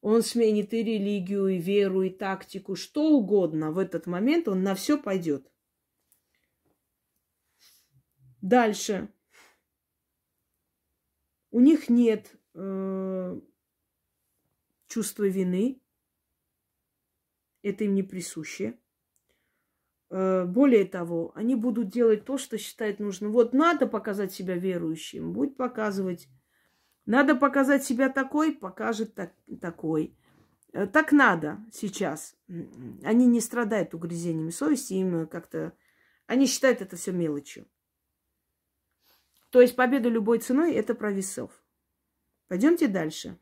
Он сменит и религию, и веру, и тактику, что угодно в этот момент, он на все пойдет. Дальше. У них нет э, чувства вины. Это им не присуще. Э, более того, они будут делать то, что считают нужным. Вот надо показать себя верующим, будь показывать. Надо показать себя такой, покажет так, такой. Э, так надо сейчас. Они не страдают угрызениями совести, им как-то... Они считают это все мелочью. То есть победа любой ценой – это про весов. Пойдемте дальше.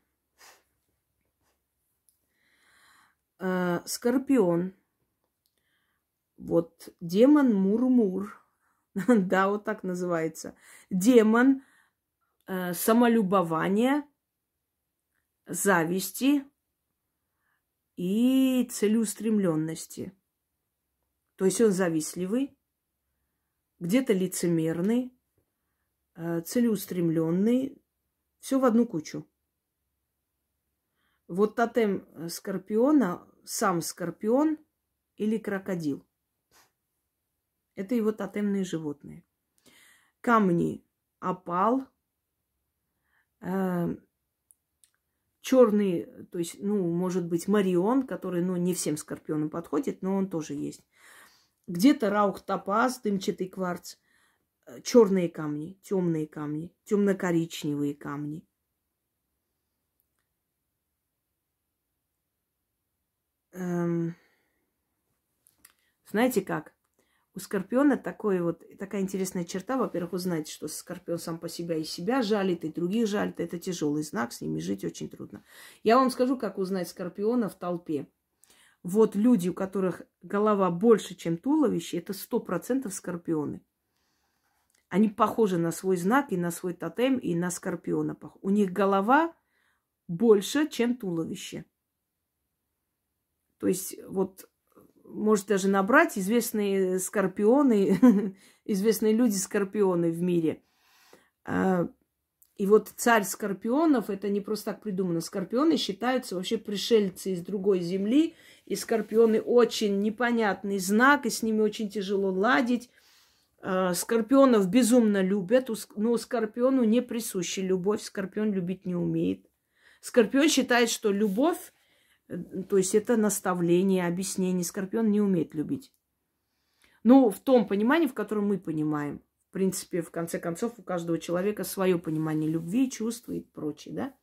Э, скорпион – вот демон Мурмур, да, вот так называется. Демон э, самолюбования, зависти и целеустремленности. То есть он завистливый, где-то лицемерный, целеустремленный, все в одну кучу. Вот тотем скорпиона, сам скорпион или крокодил. Это его тотемные животные. Камни опал, э, черный, то есть, ну, может быть, марион, который, ну, не всем скорпионам подходит, но он тоже есть. Где-то раух топаз, дымчатый кварц, э, черные камни, темные камни, темно-коричневые камни. Эм, знаете как? У скорпиона такой вот, такая интересная черта. Во-первых, вы знаете, что скорпион сам по себе и себя жалит, и других жалит. Это тяжелый знак, с ними жить очень трудно. Я вам скажу, как узнать скорпиона в толпе. Вот люди, у которых голова больше, чем туловище, это сто процентов скорпионы. Они похожи на свой знак и на свой тотем, и на скорпиона. У них голова больше, чем туловище. То есть вот может даже набрать известные скорпионы, известные люди-скорпионы в мире. А, и вот царь скорпионов, это не просто так придумано. Скорпионы считаются вообще пришельцы из другой земли. И скорпионы очень непонятный знак, и с ними очень тяжело ладить. А, скорпионов безумно любят, но скорпиону не присуща любовь. Скорпион любить не умеет. Скорпион считает, что любовь Э, то есть это наставление, объяснение. Скорпион не умеет любить. Ну, в том понимании, в котором мы понимаем. В принципе, в конце концов, у каждого человека свое понимание любви, чувства и прочее, да?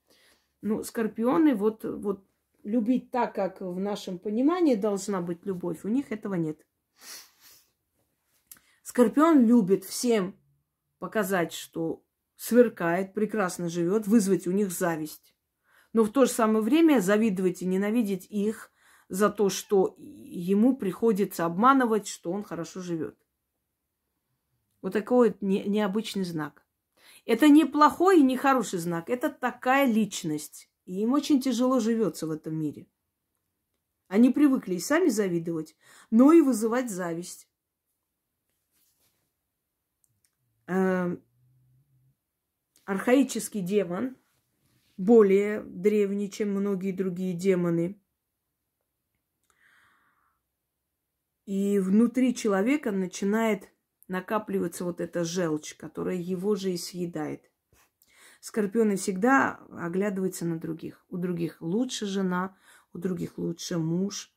Ну, скорпионы вот, вот любить так, как в нашем понимании должна быть любовь, у них этого нет. Скорпион любит всем показать, что сверкает, прекрасно живет, вызвать у них зависть но в то же самое время завидовать и ненавидеть их за то, что ему приходится обманывать, что он хорошо живет. Вот такой вот не, необычный знак. Это не плохой и не хороший знак, это такая личность. И им очень тяжело живется в этом мире. Они привыкли и сами завидовать, но и вызывать зависть. Эм, архаический демон – более древний, чем многие другие демоны. И внутри человека начинает накапливаться вот эта желчь, которая его же и съедает. скорпионы всегда оглядываются на других. У других лучше жена, у других лучше муж.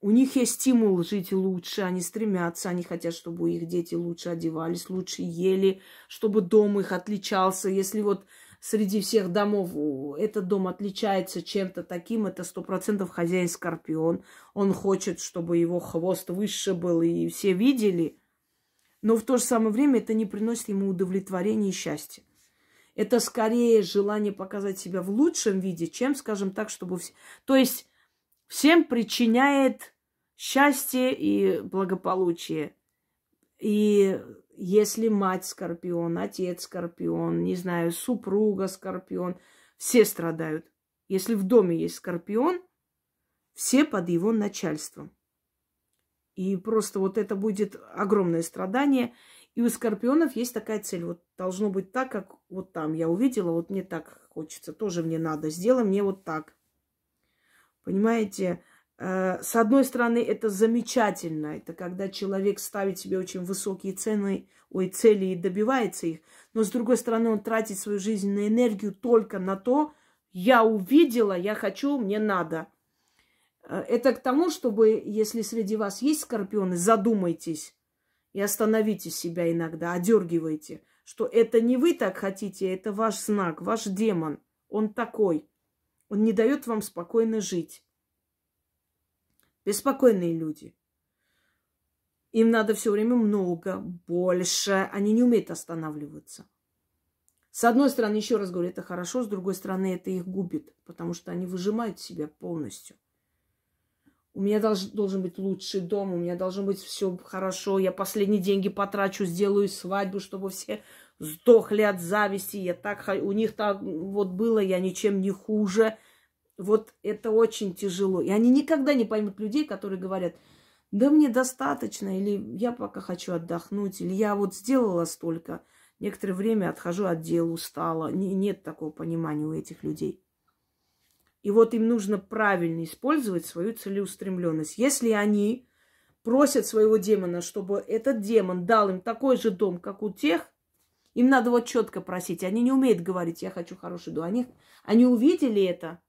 У них есть стимул жить лучше, они стремятся, они хотят, чтобы их дети лучше одевались, лучше ели, чтобы дом их отличался. Если вот среди всех домов этот дом отличается чем-то таким, это сто процентов хозяин Скорпион. Он хочет, чтобы его хвост выше был, и все видели. Но в то же самое время это не приносит ему удовлетворения и счастья. Это скорее желание показать себя в лучшем виде, чем, скажем так, чтобы... Все... То есть всем причиняет счастье и благополучие. И если мать скорпион, отец скорпион, не знаю, супруга скорпион, все страдают. Если в доме есть скорпион, все под его начальством. И просто вот это будет огромное страдание. И у скорпионов есть такая цель. Вот должно быть так, как вот там я увидела, вот мне так хочется, тоже мне надо. Сделай мне вот так. Понимаете? Э, с одной стороны, это замечательно. Это когда человек ставит себе очень высокие цены, ой, цели и добивается их. Но с другой стороны, он тратит свою жизненную энергию только на то, я увидела, я хочу, мне надо. Э, это к тому, чтобы, если среди вас есть скорпионы, задумайтесь и остановите себя иногда, одергивайте, что это не вы так хотите, это ваш знак, ваш демон. Он такой. Он не дает вам спокойно жить. Беспокойные люди. Им надо все время много, больше. Они не умеют останавливаться. С одной стороны, еще раз говорю, это хорошо, с другой стороны, это их губит, потому что они выжимают себя полностью. У меня долж, должен быть лучший дом, у меня должно быть все хорошо, я последние деньги потрачу, сделаю свадьбу, чтобы все сдохли от зависти, я так, у них так вот было, я ничем не хуже. Вот это очень тяжело. И они никогда не поймут людей, которые говорят, да мне достаточно, или я пока хочу отдохнуть, или я вот сделала столько, некоторое время отхожу от дел, устала. Не, нет такого понимания у этих людей. И вот им нужно правильно использовать свою целеустремленность. Если они просят своего демона, чтобы этот демон дал им такой же дом, как у тех, им надо вот четко просить. Они не умеют говорить, я хочу хороший дом. Они, они увидели это,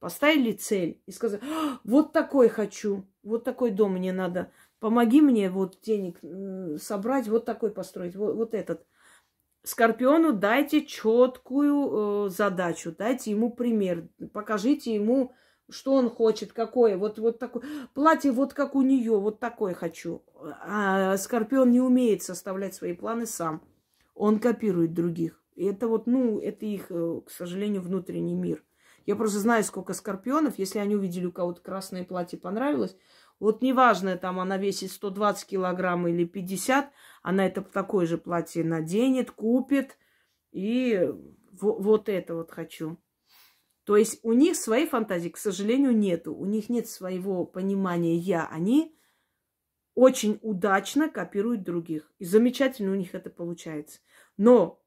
поставили цель и сказали, «А, вот такой хочу, вот такой дом мне надо, помоги мне вот денег собрать, вот такой построить, вот, вот этот. Скорпиону дайте четкую э, задачу, дайте ему пример, покажите ему, что он хочет, какое. Вот, вот такое. Платье вот как у нее, вот такое хочу. А Скорпион не умеет составлять свои планы сам. Он копирует других. И это вот, ну, это их, э, к сожалению, внутренний мир. Я просто знаю, сколько скорпионов, если они увидели у кого-то красное платье, понравилось, вот неважно, там она весит 120 килограмм или 50, она это такое же платье наденет, купит, и вот это вот хочу. То есть у них своей фантазии, к сожалению, нету. У них нет своего понимания «я». Они очень удачно копируют других. И замечательно у них это получается. Но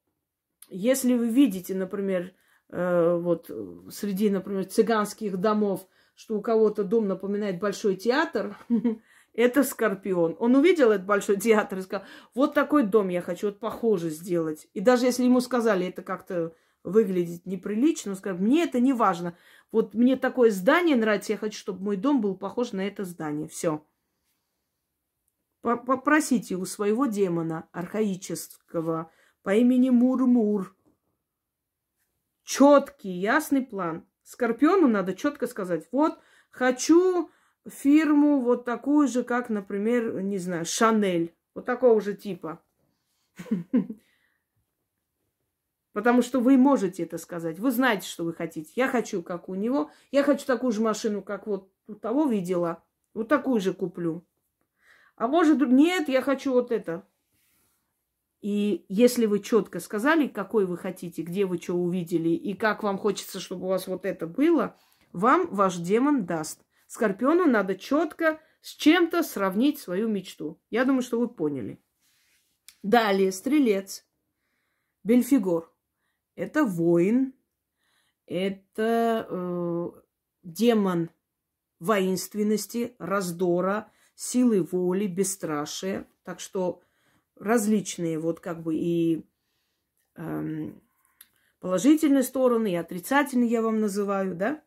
если вы видите, например, Э, вот среди, например, цыганских домов, что у кого-то дом напоминает большой театр, это Скорпион. Он увидел этот большой театр и сказал, вот такой дом я хочу, вот похоже сделать. И даже если ему сказали, это как-то выглядит неприлично, он сказал, мне это не важно. Вот мне такое здание нравится, я хочу, чтобы мой дом был похож на это здание. Все. Попросите у своего демона архаического по имени Мурмур четкий, ясный план. Скорпиону надо четко сказать, вот хочу фирму вот такую же, как, например, не знаю, Шанель. Вот такого же типа. Потому что вы можете это сказать. Вы знаете, что вы хотите. Я хочу, как у него. Я хочу такую же машину, как вот у того видела. Вот такую же куплю. А может, нет, я хочу вот это. И если вы четко сказали, какой вы хотите, где вы что увидели и как вам хочется, чтобы у вас вот это было, вам ваш демон даст. Скорпиону надо четко с чем-то сравнить свою мечту. Я думаю, что вы поняли. Далее, стрелец. Бельфигор. Это воин. Это э, демон воинственности, раздора, силы воли, бесстрашия. Так что различные вот как бы и эм, положительные стороны и отрицательные я вам называю, да?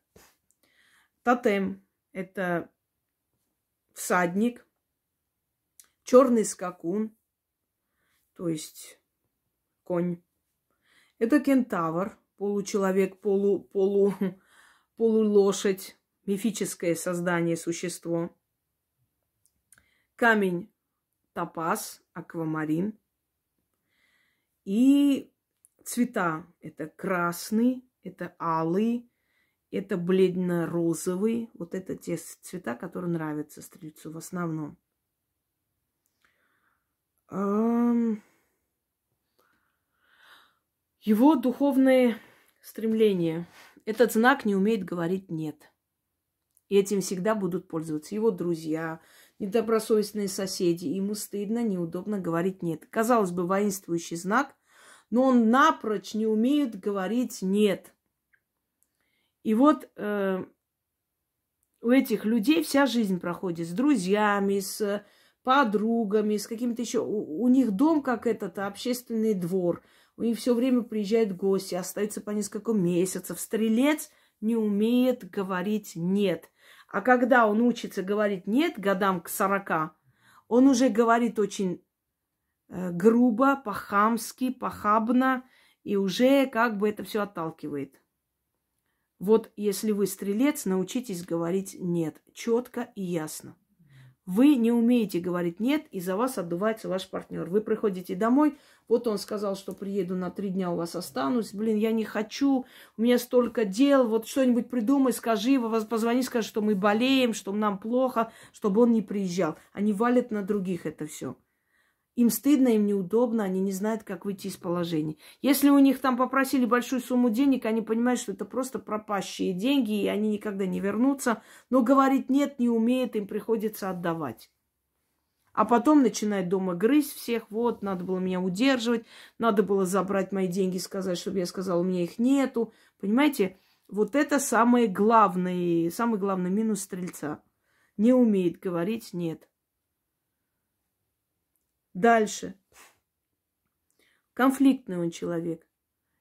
Тотем – это всадник, черный скакун, то есть конь. Это кентавр, получеловек, полу, полу, полулошадь, мифическое создание, существо. Камень топаз, аквамарин. И цвета это красный, это алый, это бледно-розовый. Вот это те цвета, которые нравятся стрельцу в основном. Его духовное стремление. Этот знак не умеет говорить «нет». И этим всегда будут пользоваться его друзья, недобросовестные соседи. Ему стыдно, неудобно говорить «нет». Казалось бы, воинствующий знак, но он напрочь не умеет говорить «нет». И вот э, у этих людей вся жизнь проходит с друзьями, с подругами, с каким-то еще. У, у них дом как этот общественный двор. У них все время приезжают гости, остаются по несколько месяцев. Стрелец не умеет говорить нет. А когда он учится говорить нет годам к сорока, он уже говорит очень э, грубо, по-хамски, похабно, и уже как бы это все отталкивает. Вот если вы стрелец, научитесь говорить нет четко и ясно. Вы не умеете говорить нет, и за вас отдувается ваш партнер. Вы приходите домой, вот он сказал, что приеду на три дня, у вас останусь. Блин, я не хочу, у меня столько дел, вот что-нибудь придумай, скажи, позвони, скажи, что мы болеем, что нам плохо, чтобы он не приезжал. Они валят на других это все. Им стыдно, им неудобно, они не знают, как выйти из положения. Если у них там попросили большую сумму денег, они понимают, что это просто пропащие деньги, и они никогда не вернутся. Но говорить нет не умеют, им приходится отдавать. А потом начинает дома грызть всех. Вот, надо было меня удерживать, надо было забрать мои деньги, сказать, чтобы я сказала, у меня их нету. Понимаете, вот это самый главный, самый главный минус стрельца. Не умеет говорить нет. Дальше. Конфликтный он человек.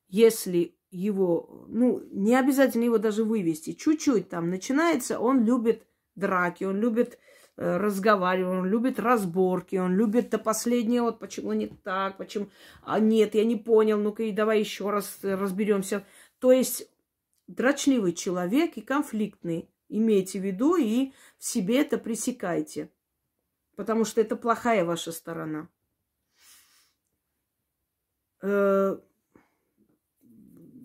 Если его, ну, не обязательно его даже вывести, чуть-чуть там начинается, он любит драки, он любит э, разговаривать, он любит разборки, он любит до последнего, вот почему не так, почему, а нет, я не понял, ну-ка и давай еще раз разберемся. То есть дрочливый человек и конфликтный, имейте в виду и в себе это пресекайте. Потому что это плохая ваша сторона. Э,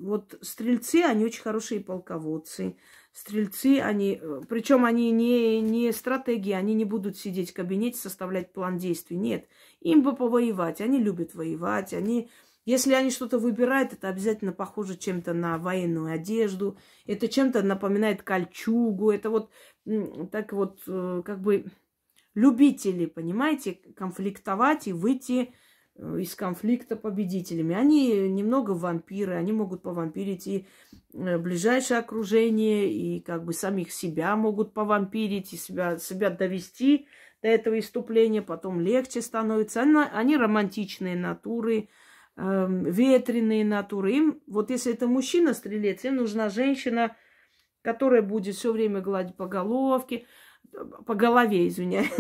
вот стрельцы, они очень хорошие полководцы. Стрельцы, они, э, причем они не, не стратегии, они не будут сидеть в кабинете, составлять план действий. Нет, им бы повоевать. Они любят воевать. Они, если они что-то выбирают, это обязательно похоже чем-то на военную одежду. Это чем-то напоминает кольчугу. Это вот так вот, э, как бы любители, понимаете, конфликтовать и выйти э, из конфликта победителями. Они немного вампиры, они могут повампирить и э, ближайшее окружение, и как бы самих себя могут повампирить, и себя, себя довести до этого иступления, потом легче становится. Они, они романтичные натуры, э, ветреные натуры. Им, вот если это мужчина-стрелец, им нужна женщина, которая будет все время гладить по головке, по голове, извиняюсь.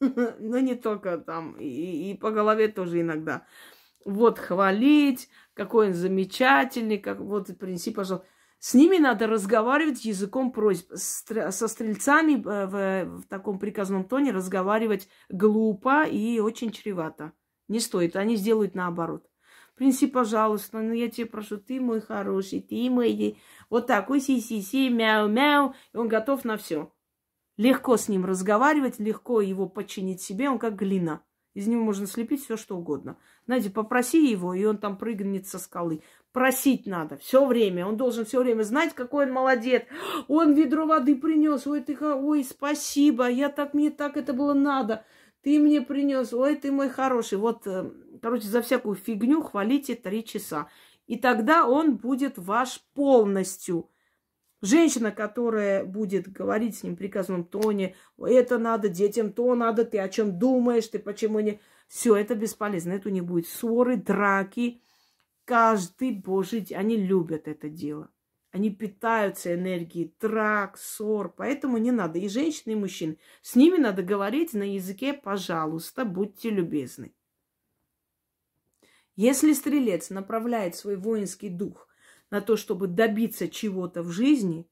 Но не только там, и, по голове тоже иногда. Вот хвалить, какой он замечательный, как вот принеси, пожалуйста. С ними надо разговаривать языком просьб. Со стрельцами э, в, в таком приказном тоне разговаривать глупо и очень чревато. Не стоит, они сделают наоборот. Принеси, пожалуйста, ну я тебе прошу, ты мой хороший, ты мой... Вот так, ой, си-си-си, мяу-мяу, и он готов на все. Легко с ним разговаривать, легко его подчинить себе, он как глина. Из него можно слепить все, что угодно. Знаете, попроси его, и он там прыгнет со скалы. Просить надо все время. Он должен все время знать, какой он молодец. Он ведро воды принес. Ой, ты, ой, спасибо. Я так, мне так это было надо. Ты мне принес. Ой, ты мой хороший. Вот, э, короче, за всякую фигню хвалите три часа. И тогда он будет ваш полностью. Женщина, которая будет говорить с ним в приказном тоне, это надо, детям то надо, ты о чем думаешь, ты почему не... Все это бесполезно. Это них будет ссоры, драки, каждый божий день. Они любят это дело. Они питаются энергией трак, ссор. Поэтому не надо. И женщины, и мужчин. С ними надо говорить на языке «пожалуйста, будьте любезны». Если стрелец направляет свой воинский дух на то, чтобы добиться чего-то в жизни,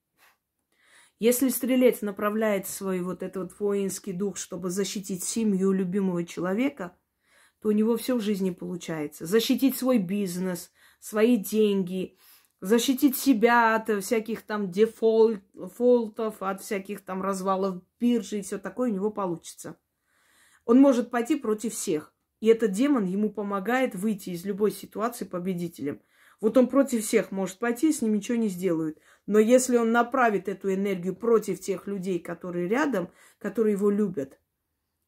если стрелец направляет свой вот этот вот воинский дух, чтобы защитить семью любимого человека, то у него все в жизни получается. Защитить свой бизнес, свои деньги – защитить себя от всяких там дефолтов, от всяких там развалов биржи и все такое у него получится. Он может пойти против всех. И этот демон ему помогает выйти из любой ситуации победителем. Вот он против всех может пойти, с ним ничего не сделают. Но если он направит эту энергию против тех людей, которые рядом, которые его любят,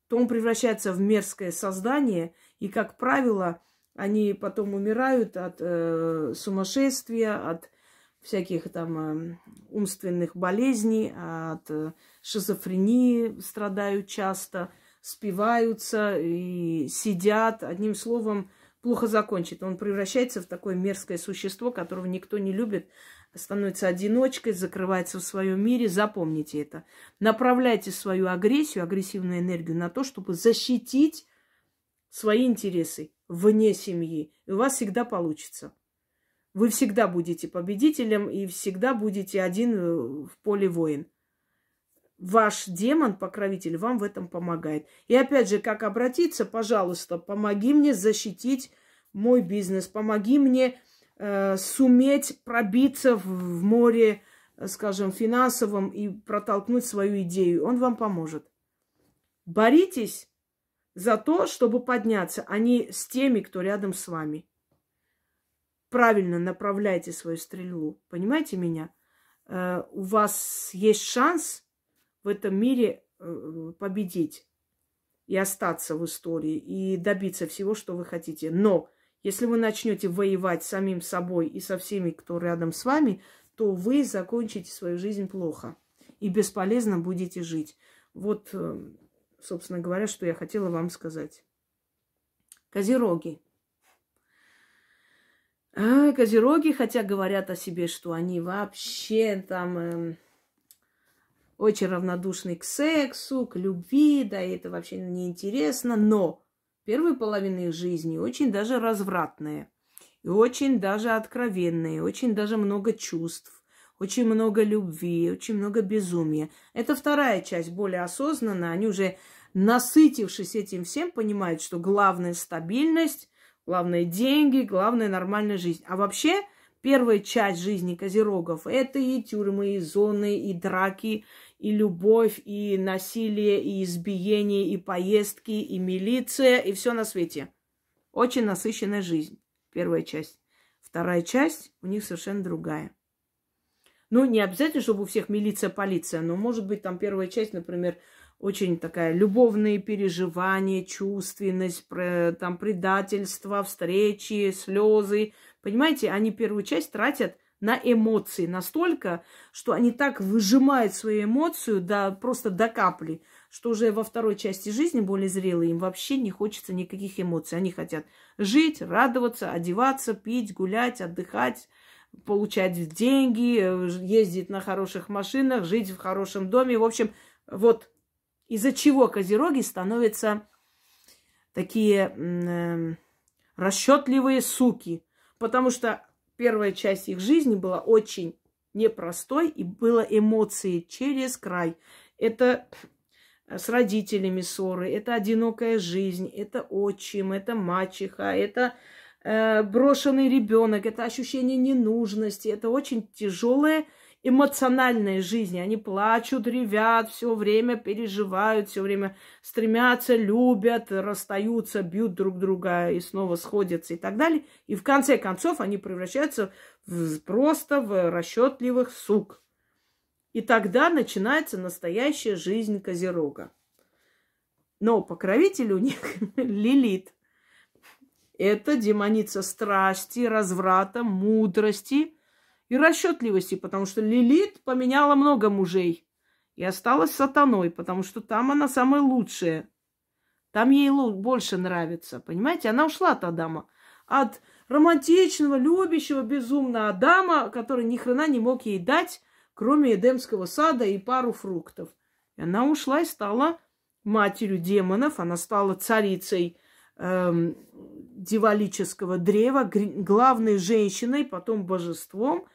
то он превращается в мерзкое создание. И, как правило, они потом умирают от э, сумасшествия, от всяких там э, умственных болезней, от э, шизофрении страдают часто, спиваются и сидят. Одним словом, плохо закончит. Он превращается в такое мерзкое существо, которого никто не любит, становится одиночкой, закрывается в своем мире. Запомните это. Направляйте свою агрессию, агрессивную энергию на то, чтобы защитить свои интересы вне семьи. И у вас всегда получится. Вы всегда будете победителем и всегда будете один э, в поле воин. Ваш демон, покровитель, вам в этом помогает. И опять же, как обратиться, пожалуйста, помоги мне защитить мой бизнес, помоги мне э, суметь пробиться в, в море, э, скажем, финансовом и протолкнуть свою идею. Он вам поможет. Боритесь за то, чтобы подняться, а не с теми, кто рядом с вами. Правильно направляйте свою стрелу. Понимаете меня? Э, у вас есть шанс в этом мире э, победить и остаться в истории, и добиться всего, что вы хотите. Но если вы начнете воевать самим собой и со всеми, кто рядом с вами, то вы закончите свою жизнь плохо и бесполезно будете жить. Вот э, собственно говоря, что я хотела вам сказать. Козероги. А, козероги, хотя говорят о себе, что они вообще там э, очень равнодушны к сексу, к любви, да, и это вообще неинтересно, но первая половина их жизни очень даже развратная, и очень даже откровенная, очень даже много чувств очень много любви, очень много безумия. Это вторая часть, более осознанная. Они уже, насытившись этим всем, понимают, что главная стабильность, главное деньги, главная нормальная жизнь. А вообще, первая часть жизни козерогов – это и тюрьмы, и зоны, и драки, и любовь, и насилие, и избиение, и поездки, и милиция, и все на свете. Очень насыщенная жизнь, первая часть. Вторая часть у них совершенно другая. Ну, не обязательно, чтобы у всех милиция, полиция, но, может быть, там первая часть, например, очень такая любовные переживания, чувственность, там предательство, встречи, слезы. Понимаете, они первую часть тратят на эмоции настолько, что они так выжимают свою эмоцию до, просто до капли, что уже во второй части жизни, более зрелые, им вообще не хочется никаких эмоций. Они хотят жить, радоваться, одеваться, пить, гулять, отдыхать, получать деньги, ездить на хороших машинах, жить в хорошем доме. В общем, вот из-за чего козероги становятся такие э, расчетливые суки. Потому что первая часть их жизни была очень непростой и было эмоции через край. Это с родителями ссоры, это одинокая жизнь, это отчим, это мачеха, это э, брошенный ребенок, это ощущение ненужности, это очень тяжелая эмоциональная жизнь. Они плачут, ревят, все время переживают, все время стремятся, любят, расстаются, бьют друг друга и снова сходятся и так далее. И в конце концов они превращаются в, просто в расчетливых сук. И тогда начинается настоящая жизнь Козерога. Но покровитель у них Лилит – это демоница страсти, разврата, мудрости и расчетливости, потому что Лилит поменяла много мужей и осталась сатаной, потому что там она самая лучшая. Там ей больше нравится, понимаете? Она ушла от Адама. От романтичного, любящего безумно Адама, который ни хрена не мог ей дать, кроме Эдемского сада и пару фруктов. И она ушла и стала матерью демонов, она стала царицей эм, дивалического древа, главной женщиной, потом божеством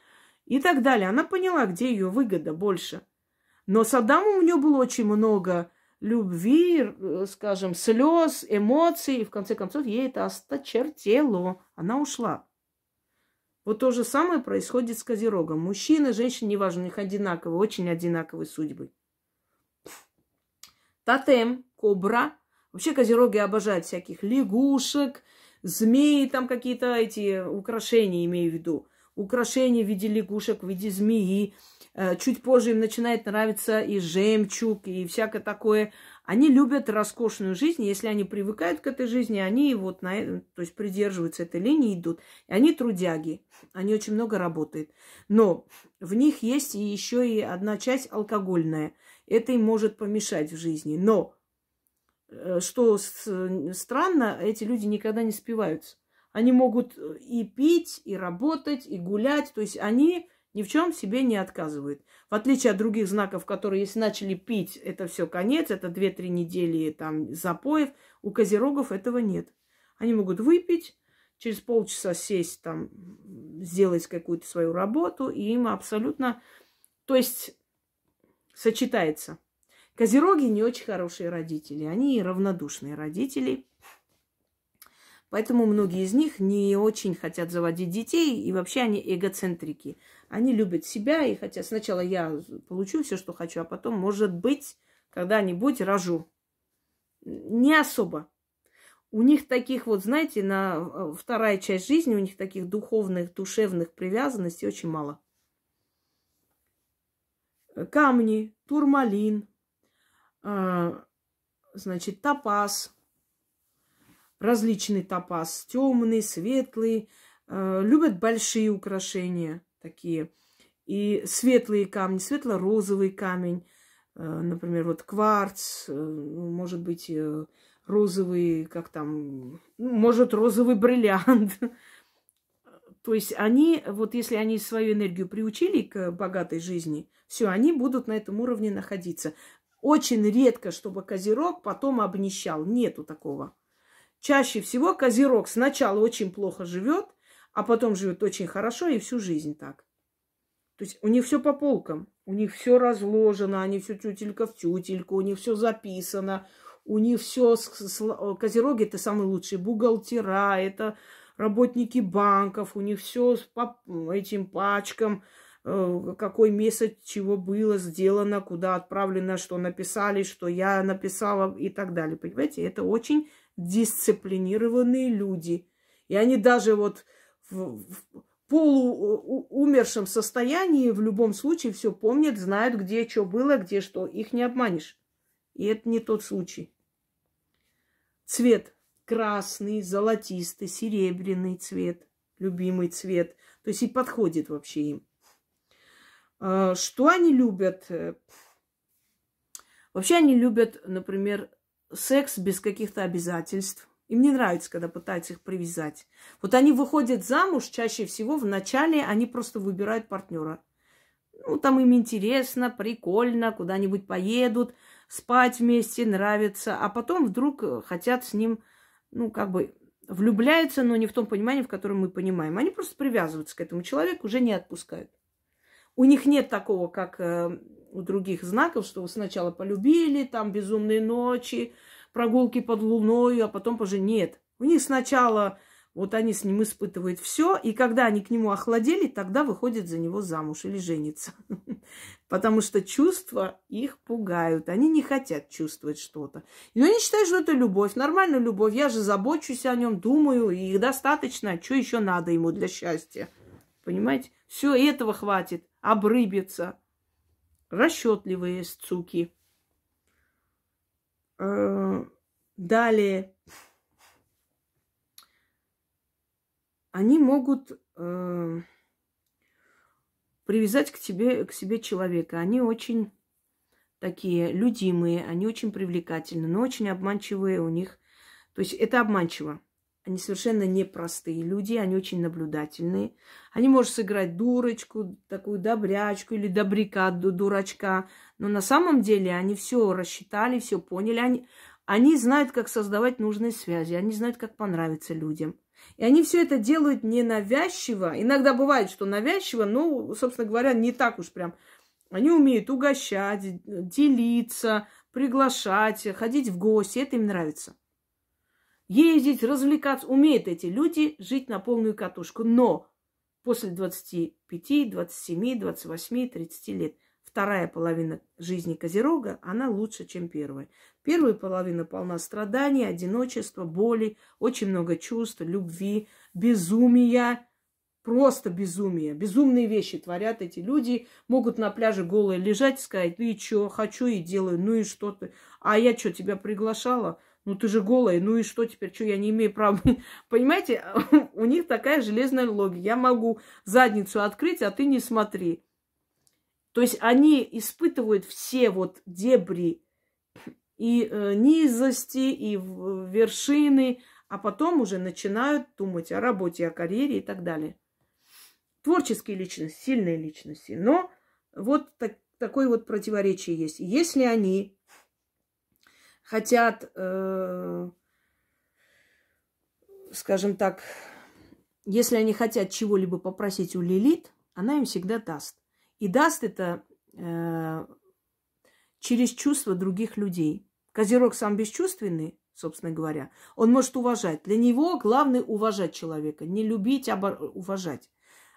и так далее. Она поняла, где ее выгода больше. Но с Адамом у нее было очень много любви, э, скажем, слез, эмоций, и в конце концов ей это осточертело. Она ушла. Вот то же самое происходит с Козерогом. Мужчина, женщина, неважно, у них одинаковые, очень одинаковые судьбы. Тотем, кобра. Вообще козероги обожают всяких лягушек, змеи, там какие-то эти украшения, имею в виду. Украшения в виде лягушек, в виде змеи. Э, чуть позже им начинает нравиться и жемчуг, и всякое такое. Они любят роскошную жизнь. Если они привыкают к этой жизни, они вот на, то есть придерживаются этой линии, идут. И они трудяги. Они очень много работают. Но в них есть и еще и одна часть алкогольная. Это им может помешать в жизни. Но э, что странно, эти люди никогда не спиваются. Они могут и пить, и работать, и гулять. То есть они ни в чем себе не отказывают. В отличие от других знаков, которые, если начали пить, это все конец, это 2-3 недели там запоев, у козерогов этого нет. Они могут выпить, через полчаса сесть там, сделать какую-то свою работу, и им абсолютно, то есть сочетается. Козероги не очень хорошие родители, они равнодушные родители. Поэтому многие из них не очень хотят заводить детей, и вообще они эгоцентрики. Они любят себя и хотят сначала я получу все, что хочу, а потом, может быть, когда-нибудь рожу. Не особо. У них таких вот, знаете, на э, вторая часть жизни, у них таких духовных, душевных привязанностей очень мало. Камни, турмалин, а, значит, топаз, различный топаз, темный, светлый, э, любят большие украшения такие. И светлые камни, светло-розовый камень, э, например, вот кварц, э, ну, может быть, розовый, как там, ну, может, розовый бриллиант. То есть они, вот если они свою энергию приучили к богатой жизни, все, они будут на этом уровне находиться. Очень редко, чтобы козерог потом обнищал. Нету такого. Чаще всего козерог сначала очень плохо живет, а потом живет очень хорошо и всю жизнь так. То есть у них все по полкам, у них все разложено, они все тютелька в тютельку, у них все записано, у них все козероги это самые лучшие бухгалтера, это работники банков, у них все по этим пачкам, э, какой месяц чего было сделано, куда отправлено, что написали, что я написала и так далее. Понимаете, это очень дисциплинированные люди. И они даже вот в, в полуумершем состоянии в любом случае все помнят, знают, где что было, где что. Их не обманешь. И это не тот случай. Цвет красный, золотистый, серебряный цвет, любимый цвет. То есть и подходит вообще им. А, что они любят? Вообще они любят, например, секс без каких-то обязательств. Им не нравится, когда пытаются их привязать. Вот они выходят замуж чаще всего в начале, они просто выбирают партнера. Ну, там им интересно, прикольно, куда-нибудь поедут, спать вместе, нравится. А потом вдруг хотят с ним, ну, как бы влюбляются, но не в том понимании, в котором мы понимаем. Они просто привязываются к этому человеку, уже не отпускают. У них нет такого, как э, у других знаков, что вы сначала полюбили, там безумные ночи, прогулки под луной, а потом позже нет. У них сначала вот они с ним испытывают все, и когда они к нему охладели, тогда выходят за него замуж или женятся. Потому что чувства их пугают. Они не хотят чувствовать что-то. Но они считают, что это любовь, нормальная любовь. Я же забочусь о нем, думаю, и их достаточно. Что еще надо ему для счастья? Понимаете? Все этого хватит. Обрыбиться. Расчетливые суки. Э, далее, они могут э, привязать к тебе, к себе человека. Они очень такие людимые, они очень привлекательны, но очень обманчивые у них. То есть это обманчиво. Они совершенно непростые люди, они очень наблюдательные. Они могут сыграть дурочку, такую добрячку или добряка, дурачка. Но на самом деле они все рассчитали, все поняли. Они, они знают, как создавать нужные связи, они знают, как понравиться людям. И они все это делают ненавязчиво. Иногда бывает, что навязчиво, но, собственно говоря, не так уж прям. Они умеют угощать, делиться, приглашать, ходить в гости. Это им нравится ездить, развлекаться. Умеют эти люди жить на полную катушку. Но после 25, 27, 28, 30 лет вторая половина жизни Козерога, она лучше, чем первая. Первая половина полна страданий, одиночества, боли, очень много чувств, любви, безумия, просто безумие. Безумные вещи творят эти люди. Могут на пляже голые лежать и сказать, ну и что, хочу и делаю, ну и что ты. А я что, тебя приглашала? Ну ты же голая, ну и что теперь? Что я не имею права? Понимаете, у них такая железная логика. Я могу задницу открыть, а ты не смотри. То есть они испытывают все вот дебри и э, низости, и вершины, а потом уже начинают думать о работе, о карьере и так далее. Творческие личности, сильные личности. Но вот так, такое вот противоречие есть. Если они хотят, э, скажем так, если они хотят чего-либо попросить у Лилит, она им всегда даст. И даст это э, через чувства других людей. Козерог сам бесчувственный, собственно говоря. Он может уважать. Для него главное уважать человека. Не любить, а уважать.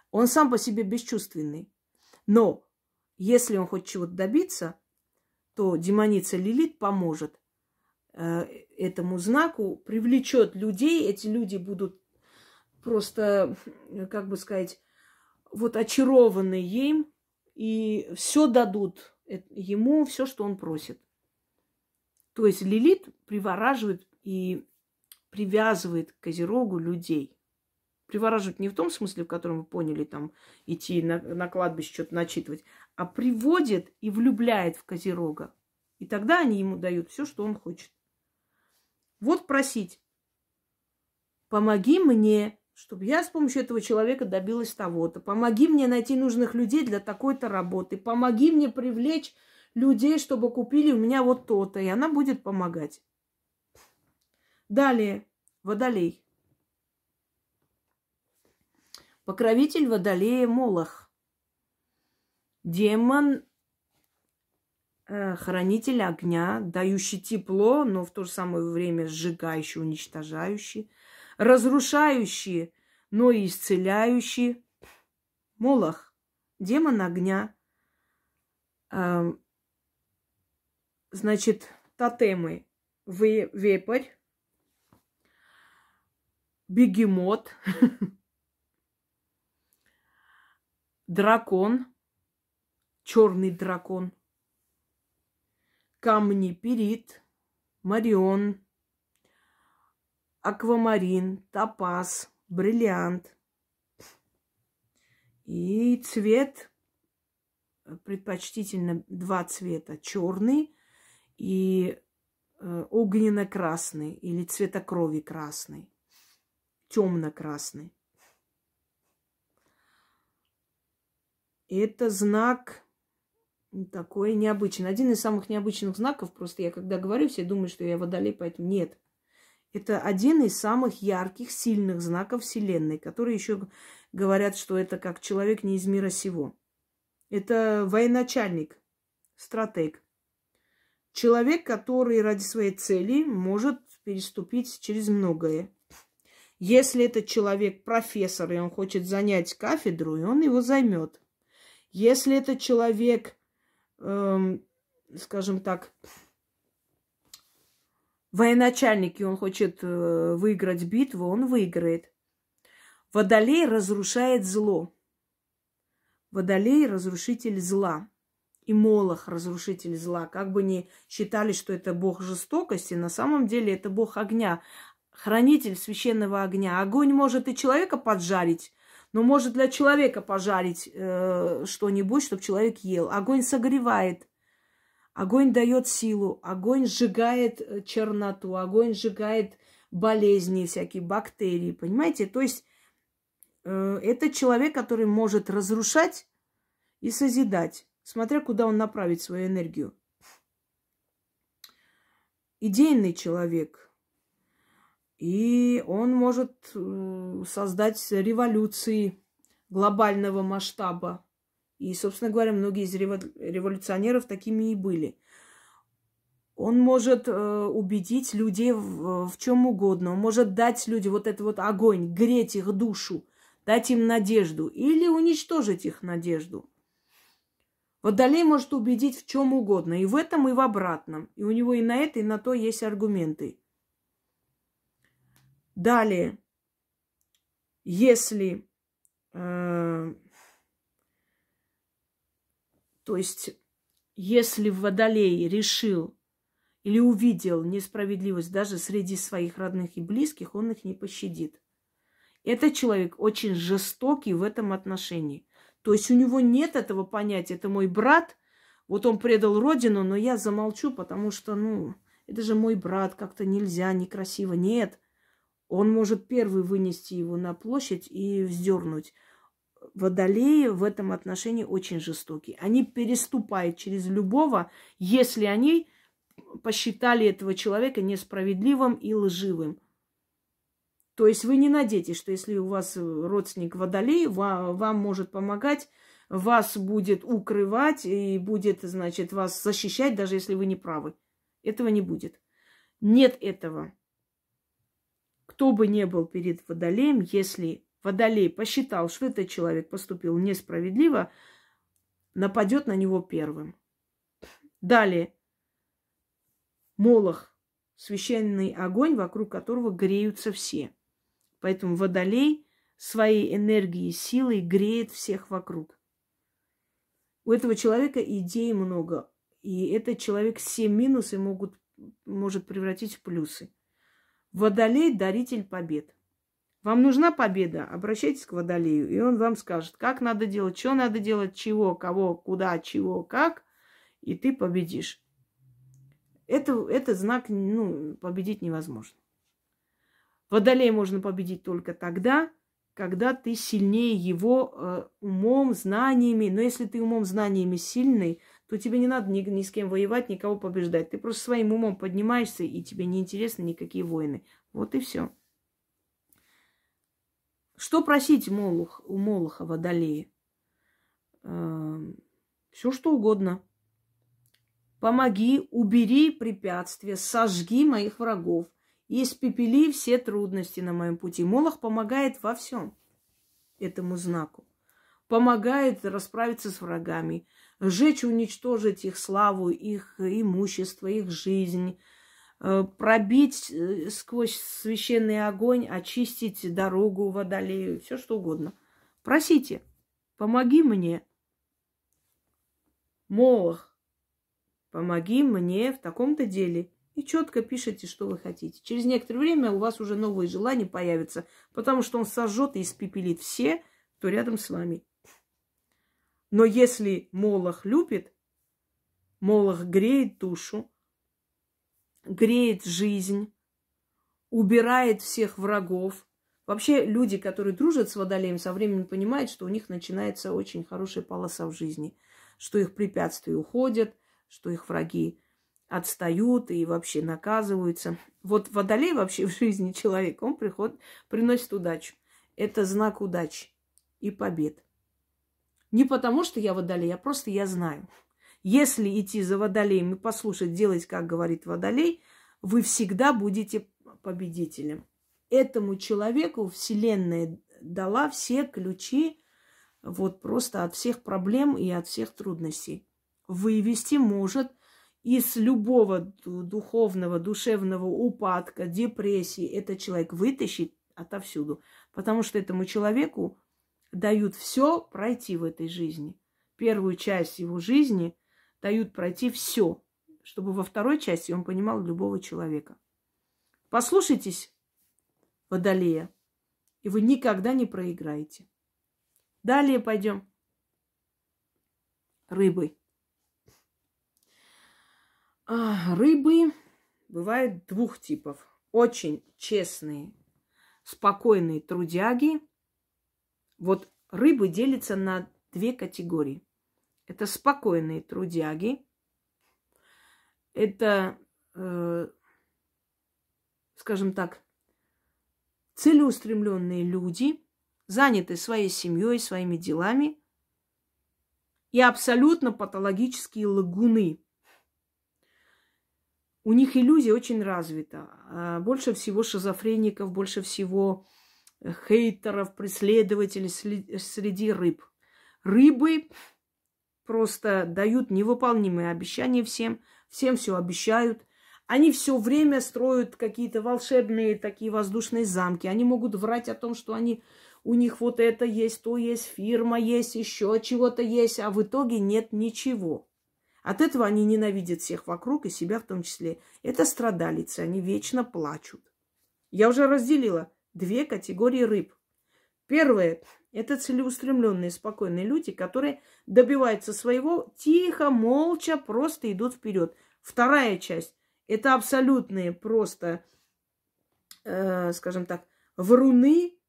Он сам по себе бесчувственный. Но если он хочет чего-то добиться, то демоница Лилит поможет. Э, этому знаку, привлечет людей, эти люди будут просто, как бы сказать, вот очарованы им и все дадут ему, все, что он просит. То есть Лилит привораживает и привязывает к Козерогу людей. Привораживает не в том смысле, в котором вы поняли, там, идти на, на кладбище что-то начитывать, а приводит и влюбляет в Козерога. И тогда они ему дают все, что он хочет. Вот просить. Помоги мне, чтобы я с помощью этого человека добилась того-то. Помоги мне найти нужных людей для такой-то работы. Помоги мне привлечь людей, чтобы купили у меня вот то-то. И она будет помогать. Далее. Водолей. Покровитель Водолея Молох. Демон хранитель огня, дающий тепло, но в то же самое время сжигающий, уничтожающий, разрушающий, но и исцеляющий. Молох, демон огня. Эм, значит, тотемы. Вепрь, бегемот, дракон, черный дракон – камни перит, марион, аквамарин, топаз, бриллиант. И цвет предпочтительно два цвета. Черный и э, огненно-красный или цвета крови красный. Темно-красный. Это знак такой необычный. Один из самых необычных знаков, просто я когда говорю, все думают, что я водолей, поэтому нет. Это один из самых ярких, сильных знаков Вселенной, которые еще говорят, что это как человек не из мира сего. Это военачальник, стратег. Человек, который ради своей цели может переступить через многое. Если этот человек профессор, и он хочет занять кафедру, и он его займет. Если этот человек эм, скажем так, военачальник, и он хочет э, выиграть битву, он выиграет. Водолей разрушает зло. Водолей – разрушитель зла. И Молох – разрушитель зла. Как бы ни считали, что это бог жестокости, на самом деле это бог огня, хранитель священного огня. Огонь может и человека поджарить, но может для человека пожарить э, что-нибудь, чтобы человек ел. Огонь согревает, огонь дает силу, огонь сжигает э, черноту, огонь сжигает болезни, всякие бактерии, понимаете? То есть э, это человек, который может разрушать и созидать, смотря куда он направит свою энергию. Идейный человек. И он может э, создать революции глобального масштаба. И, собственно говоря, многие из революционеров такими и были. Он может э, убедить людей в, в чем угодно. Он может дать людям вот этот вот огонь, греть их душу, дать им надежду или уничтожить их надежду. Водолей может убедить в чем угодно, и в этом, и в обратном. И у него и на это, и на то есть аргументы. Далее, если, э, то есть, если Водолей решил или увидел несправедливость даже среди своих родных и близких, он их не пощадит. Этот человек очень жестокий в этом отношении. То есть у него нет этого понятия, это мой брат, вот он предал родину, но я замолчу, потому что, ну, это же мой брат, как-то нельзя, некрасиво. Нет, он может первый вынести его на площадь и вздернуть. Водолеи в этом отношении очень жестокие. Они переступают через любого, если они посчитали этого человека несправедливым и лживым. То есть вы не надейтесь, что если у вас родственник водолей, вам, вам может помогать, вас будет укрывать и будет, значит, вас защищать, даже если вы не правы. Этого не будет. Нет этого. Кто бы ни был перед водолеем, если водолей посчитал, что этот человек поступил несправедливо, нападет на него первым. Далее. Молох. Священный огонь, вокруг которого греются все. Поэтому водолей своей энергией, силой греет всех вокруг. У этого человека идей много. И этот человек все минусы могут, может превратить в плюсы. Водолей – даритель побед. Вам нужна победа? Обращайтесь к Водолею, и он вам скажет, как надо делать, что надо делать, чего, кого, куда, чего, как, и ты победишь. Это, это знак, ну, победить невозможно. Водолея можно победить только тогда, когда ты сильнее его э, умом, знаниями. Но если ты умом, знаниями сильный, то тебе не надо ни, ни с кем воевать, никого побеждать. Ты просто своим умом поднимаешься, и тебе не интересны никакие войны. Вот и все. Что просить Молух, у Молоха Водолея? Э, все что угодно. Помоги, убери препятствия, сожги моих врагов – и испепели все трудности на моем пути. Молох помогает во всем этому знаку. Помогает расправиться с врагами, сжечь, уничтожить их славу, их имущество, их жизнь, э, пробить э, сквозь священный огонь, очистить дорогу водолею, все что угодно. Просите, помоги мне. Молох, помоги мне в таком-то деле – и четко пишите, что вы хотите. Через некоторое время у вас уже новые желания появятся, потому что он сожжет и испепелит все, кто рядом с вами. Но если Молох любит, Молох греет душу, греет жизнь, убирает всех врагов. Вообще люди, которые дружат с Водолеем, со временем понимают, что у них начинается очень хорошая полоса в жизни, что их препятствия уходят, что их враги отстают и вообще наказываются. Вот водолей вообще в жизни человека, он приход, приносит удачу. Это знак удачи и побед. Не потому, что я водолей, а просто я знаю. Если идти за водолеем и послушать, делать, как говорит водолей, вы всегда будете победителем. Этому человеку Вселенная дала все ключи вот просто от всех проблем и от всех трудностей. Вывести может из любого духовного, душевного упадка, депрессии этот человек вытащит отовсюду. Потому что этому человеку дают все пройти в этой жизни. Первую часть его жизни дают пройти все, чтобы во второй части он понимал любого человека. Послушайтесь Водолея, и вы никогда не проиграете. Далее пойдем. Рыбы. А, рыбы бывают двух типов. очень честные, спокойные трудяги. Вот рыбы делятся на две категории. Это спокойные трудяги, это, э, скажем так, целеустремленные люди, заняты своей семьей, своими делами, и абсолютно патологические лагуны. У них иллюзия очень развита. А больше всего шизофреников, больше всего хейтеров, преследователей среди рыб. Рыбы просто дают невыполнимые обещания всем, всем все обещают. Они все время строят какие-то волшебные такие воздушные замки. Они могут врать о том, что они у них вот это есть, то есть, фирма есть, еще чего-то есть, а в итоге нет ничего. От этого они ненавидят всех вокруг и себя в том числе. Это страдалицы, они вечно плачут. Я уже разделила две категории рыб. Первое – это целеустремленные, спокойные люди, которые добиваются своего тихо, молча, просто идут вперед. Вторая часть – это абсолютные просто, э, скажем так, вруны,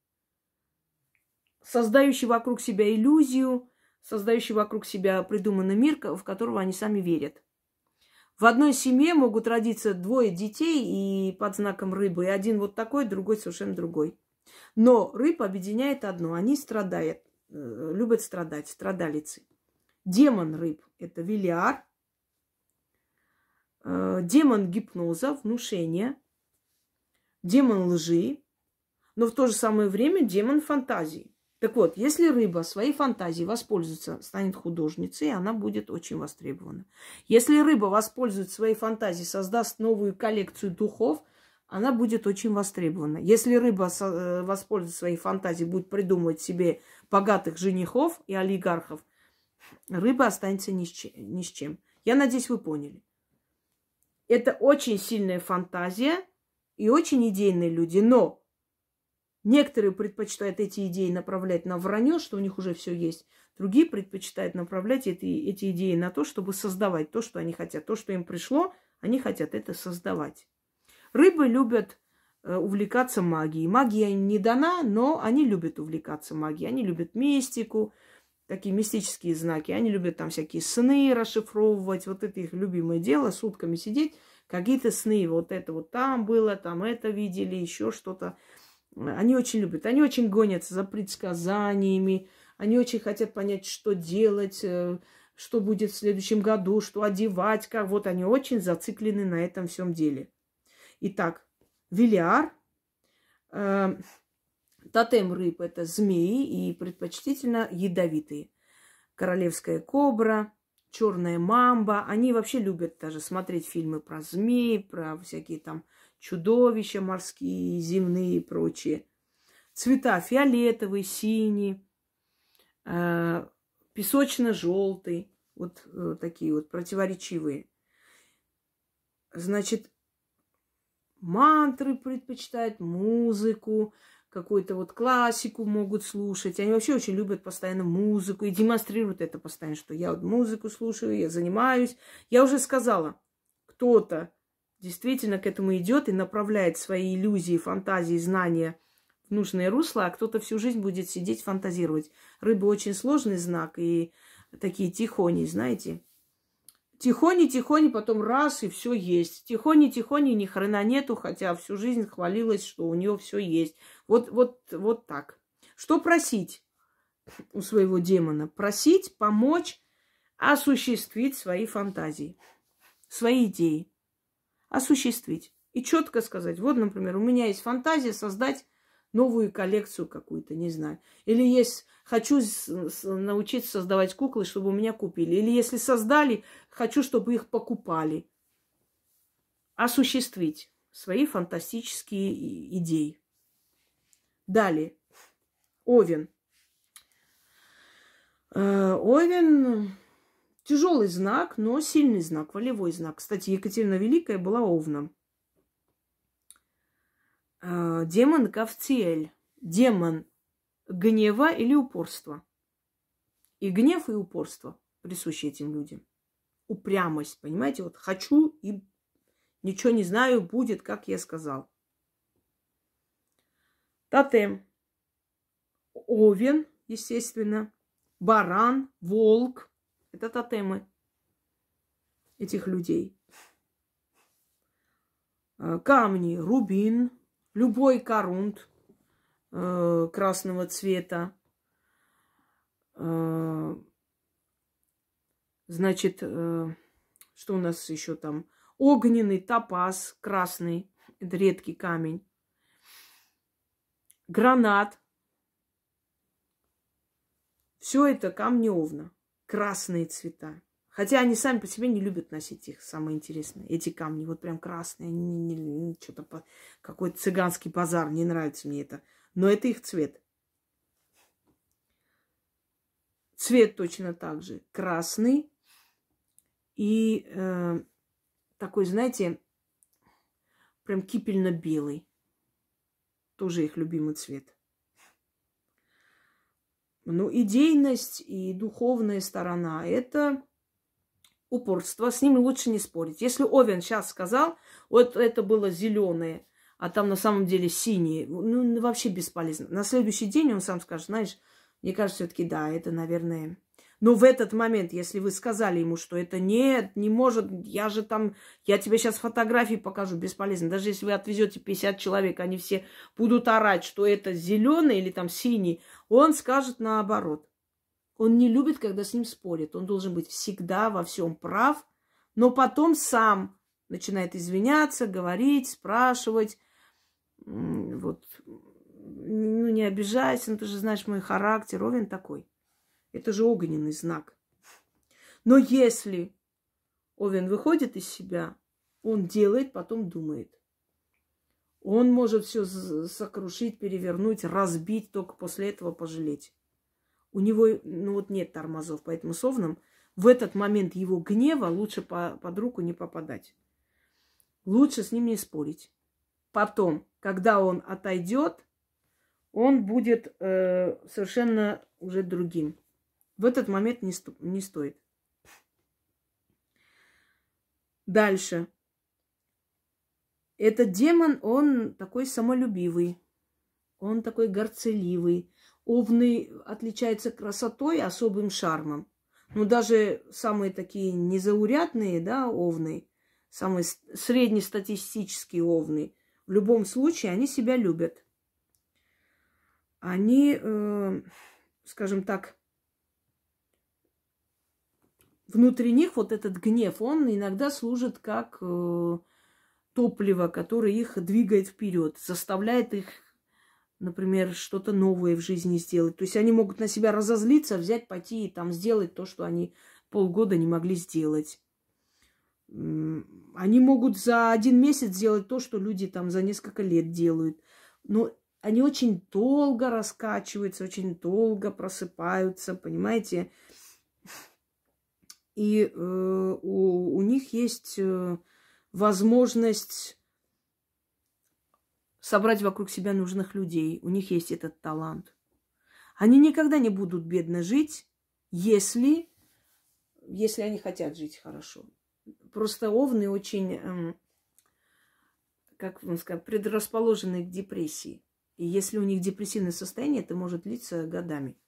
создающий вокруг себя иллюзию, создающий вокруг себя придуманный мир, в которого они сами верят. В одной семье могут родиться двое детей и под знаком рыбы, и один вот такой, другой совершенно другой. Но рыб объединяет одно. Они страдают, э, любят страдать, страдалицы. Демон рыб – это Вилиар. Э, демон гипноза, внушения. Демон лжи. Но в то же самое время демон фантазии. Так вот, если рыба своей фантазией воспользуется, станет художницей, она будет очень востребована. Если рыба воспользуется своей фантазией, создаст новую коллекцию духов, она будет очень востребована. Если рыба э, воспользуется своей фантазией, будет придумывать себе богатых женихов и олигархов, рыба останется. Ни с чем. Я надеюсь, вы поняли. Это очень сильная фантазия и очень идейные люди. Но Некоторые предпочитают эти идеи направлять на вранье, что у них уже все есть. Другие предпочитают направлять эти, эти идеи на то, чтобы создавать то, что они хотят. То, что им пришло, они хотят это создавать. Рыбы любят э, увлекаться магией. Магия им не дана, но они любят увлекаться магией. Они любят мистику, такие мистические знаки. Они любят там всякие сны расшифровывать. Вот это их любимое дело, сутками сидеть. Какие-то сны, вот это вот там было, там это видели, еще что-то. Они очень любят, они очень гонятся за предсказаниями, они очень хотят понять, что делать, э, что будет в следующем году, что одевать, как. Вот они очень зациклены на этом всем деле. Итак, Вилиар, э, тотем рыб – это змеи и предпочтительно ядовитые. Королевская кобра, черная мамба. Они вообще любят даже смотреть фильмы про змей, про всякие там чудовища морские, земные и прочие. Цвета фиолетовый, синий, э, песочно-желтый. Вот э, такие вот противоречивые. Значит, мантры предпочитают, музыку, какую-то вот классику могут слушать. Они вообще очень любят постоянно музыку и демонстрируют это постоянно, что я вот музыку слушаю, я занимаюсь. Я уже сказала, кто-то действительно к этому идет и направляет свои иллюзии, фантазии, знания в нужное русло, а кто-то всю жизнь будет сидеть фантазировать. Рыба очень сложный знак и такие тихони, знаете. Тихони-тихони, потом раз, и все есть. Тихони-тихони, ни хрена нету, хотя всю жизнь хвалилась, что у нее все есть. Вот, вот, вот так. Что просить у своего демона? Просить помочь осуществить свои фантазии, свои идеи осуществить. И четко сказать, вот, например, у меня есть фантазия создать новую коллекцию какую-то, не знаю. Или есть, хочу научиться создавать куклы, чтобы у меня купили. Или если создали, хочу, чтобы их покупали. Осуществить свои фантастические идеи. Далее. Овен. Э, Овен Тяжелый знак, но сильный знак, волевой знак. Кстати, Екатерина Великая была овном. А, демон Кавциэль. Демон гнева или упорства. И гнев, и упорство присущи этим людям. Упрямость, понимаете? Вот хочу и ничего не знаю, будет, как я сказал. Тотем. Овен, естественно. Баран, волк. Это тотемы этих людей. Э, камни, рубин, любой корунт э, красного цвета. Э, значит, что у нас еще там? Огненный топаз красный, это редкий камень. Гранат. Все это камни овна, красные цвета. Хотя они сами по себе не любят носить их, самое интересное. Эти камни, вот прям красные, они не, не, не что-то какой-то цыганский базар, не нравится мне это. Но это их цвет. Цвет точно так же красный и э, такой, знаете, прям кипельно-белый. Тоже их любимый цвет. Ну, идейность и духовная сторона – это упорство, с ними лучше не спорить. Если Овен сейчас сказал, вот это было зеленое, а там на самом деле синее, ну, вообще бесполезно. На следующий день он сам скажет, знаешь, мне кажется, все-таки да, это, наверное... Но в этот момент, если вы сказали ему, что это нет, не может, я же там, я тебе сейчас фотографии покажу, бесполезно. Даже если вы отвезете 50 человек, они все будут орать, что это зеленый или там синий, он скажет наоборот. Он не любит, когда с ним спорят. Он должен быть всегда во всем прав, но потом сам начинает извиняться, говорить, спрашивать. Вот, ну, не обижайся, ну, ты же знаешь мой характер, Овен такой. Это же огненный знак. Но если Овен выходит из себя, он делает, потом думает. Он может все сокрушить, перевернуть, разбить, только после этого пожалеть у него ну, вот нет тормозов, поэтому с Овном в этот момент его гнева лучше по, под руку не попадать. Лучше с ним не спорить. Потом, когда он отойдет, он будет э, совершенно уже другим. В этот момент не, сто, не стоит. Дальше. Этот демон, он такой самолюбивый, он такой горцеливый, Овны отличаются красотой, особым шармом. Ну, даже самые такие незаурядные, да, овны, самые среднестатистические овны, в любом случае они себя любят. Они, э, скажем так, внутри них вот этот гнев, он иногда служит как э, топливо, которое их двигает вперед, заставляет их например, что-то новое в жизни сделать. То есть они могут на себя разозлиться, взять, пойти и там сделать то, что они полгода не могли сделать. Они могут за один месяц сделать то, что люди там за несколько лет делают. Но они очень долго раскачиваются, очень долго просыпаются, понимаете? И э, у, у них есть э, возможность собрать вокруг себя нужных людей. У них есть этот талант. Они никогда не будут бедно жить, если, если они хотят жить хорошо. Просто овны очень, эм, как вам сказать, предрасположены к депрессии. И если у них депрессивное состояние, это может длиться годами.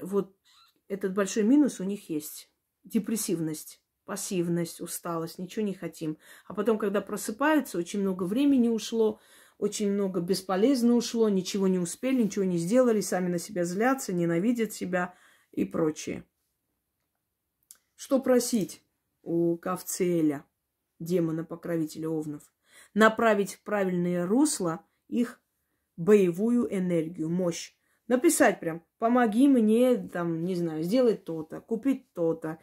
Вот этот большой минус у них есть. Депрессивность пассивность, усталость, ничего не хотим. А потом, когда просыпаются, очень много времени ушло, очень много бесполезно ушло, ничего не успели, ничего не сделали, сами на себя злятся, ненавидят себя и прочее. Что просить у Кавцеля, демона-покровителя Овнов? Направить в правильное русло их боевую энергию, мощь. Написать прям, помоги мне, там, не знаю, сделать то-то, купить то-то,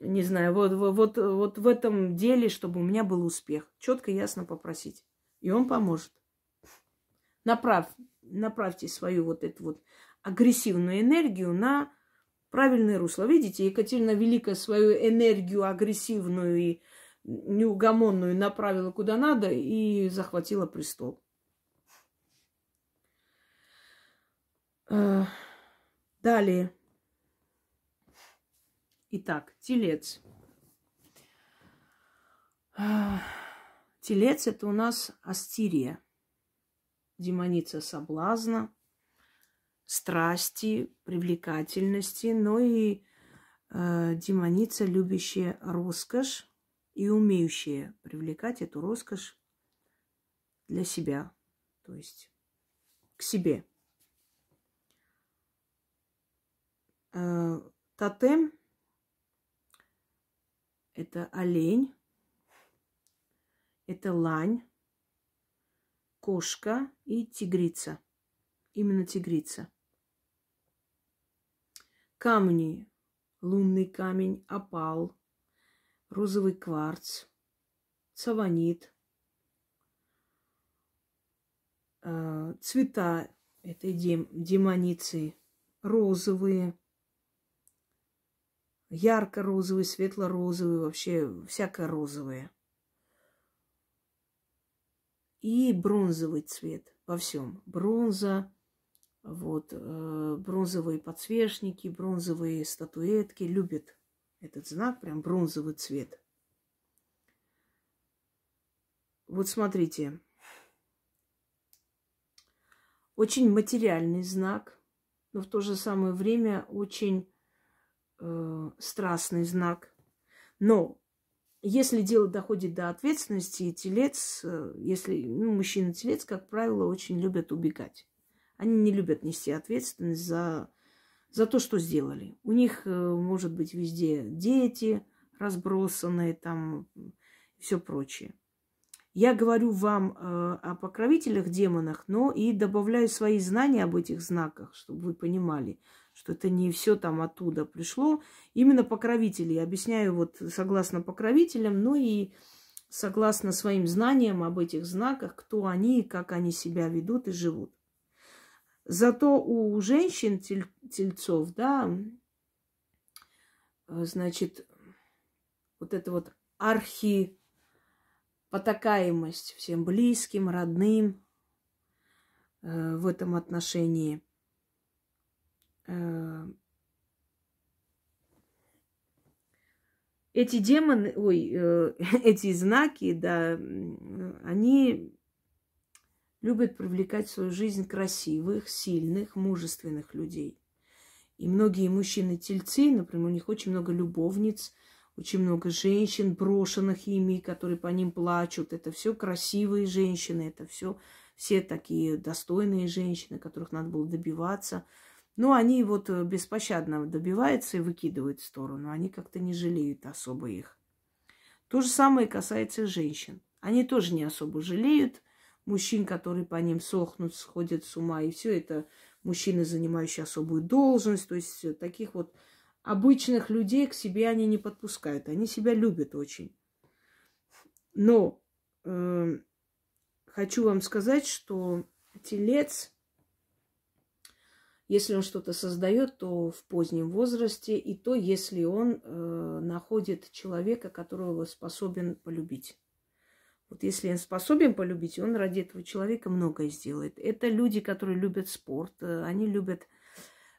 не знаю, вот, вот, вот в этом деле, чтобы у меня был успех. Четко, ясно попросить. И он поможет. Направь, направьте свою вот эту вот агрессивную энергию на правильное русло. Видите, Екатерина Великая свою энергию агрессивную и неугомонную направила куда надо и захватила престол. Далее. Итак, телец. Телец это у нас Астирия. демоница соблазна, страсти, привлекательности, но и э, демоница, любящая роскошь и умеющая привлекать эту роскошь для себя, то есть к себе. Тотем – это олень, это лань, кошка и тигрица. Именно тигрица. Камни. Лунный камень, опал, розовый кварц, цаванит. Э, цвета этой дем, демоницы розовые, ярко-розовые, светло-розовые, вообще всякое розовое. И бронзовый цвет во всем. Бронза, вот, э, бронзовые подсвечники, бронзовые статуэтки. Любят этот знак, прям бронзовый цвет. Вот смотрите. Очень материальный знак, но в то же самое время очень э, страстный знак. Но если дело доходит до ответственности, телец, э, если ну, мужчина-телец, как правило, очень любят убегать. Они не любят нести ответственность за, за то, что сделали. У них э, может быть везде дети разбросанные, там все прочее. Я говорю вам э, о покровителях, демонах, но и добавляю свои знания об этих знаках, чтобы вы понимали, что это не все там оттуда пришло. Именно покровители. Я объясняю вот согласно покровителям, ну и согласно своим знаниям об этих знаках, кто они, как они себя ведут и живут. Зато у женщин, тель, тельцов, да, значит, вот это вот архи потакаемость всем близким, родным э, в этом отношении – Э, эти демоны, ой, э, эти знаки, да, они любят привлекать в свою жизнь красивых, сильных, мужественных людей. И многие мужчины-тельцы, например, у них очень много любовниц, очень много женщин, брошенных ими, которые по ним плачут. Это все красивые женщины, это все все такие достойные женщины, которых надо было добиваться – ну, они вот э, беспощадно добиваются и выкидывают в сторону. Они как-то не жалеют особо их. То же самое касается женщин. Они тоже не особо жалеют мужчин, которые по ним сохнут, сходят с ума. И все это мужчины, занимающие особую должность. То есть э, таких вот обычных людей к себе они не подпускают. Они себя любят очень. Но э, хочу вам сказать, что телец – если он что-то создает, то в позднем возрасте, и то, если он э, находит человека, которого способен полюбить. Вот если он способен полюбить, он ради этого человека многое сделает. Это люди, которые любят спорт, э, они любят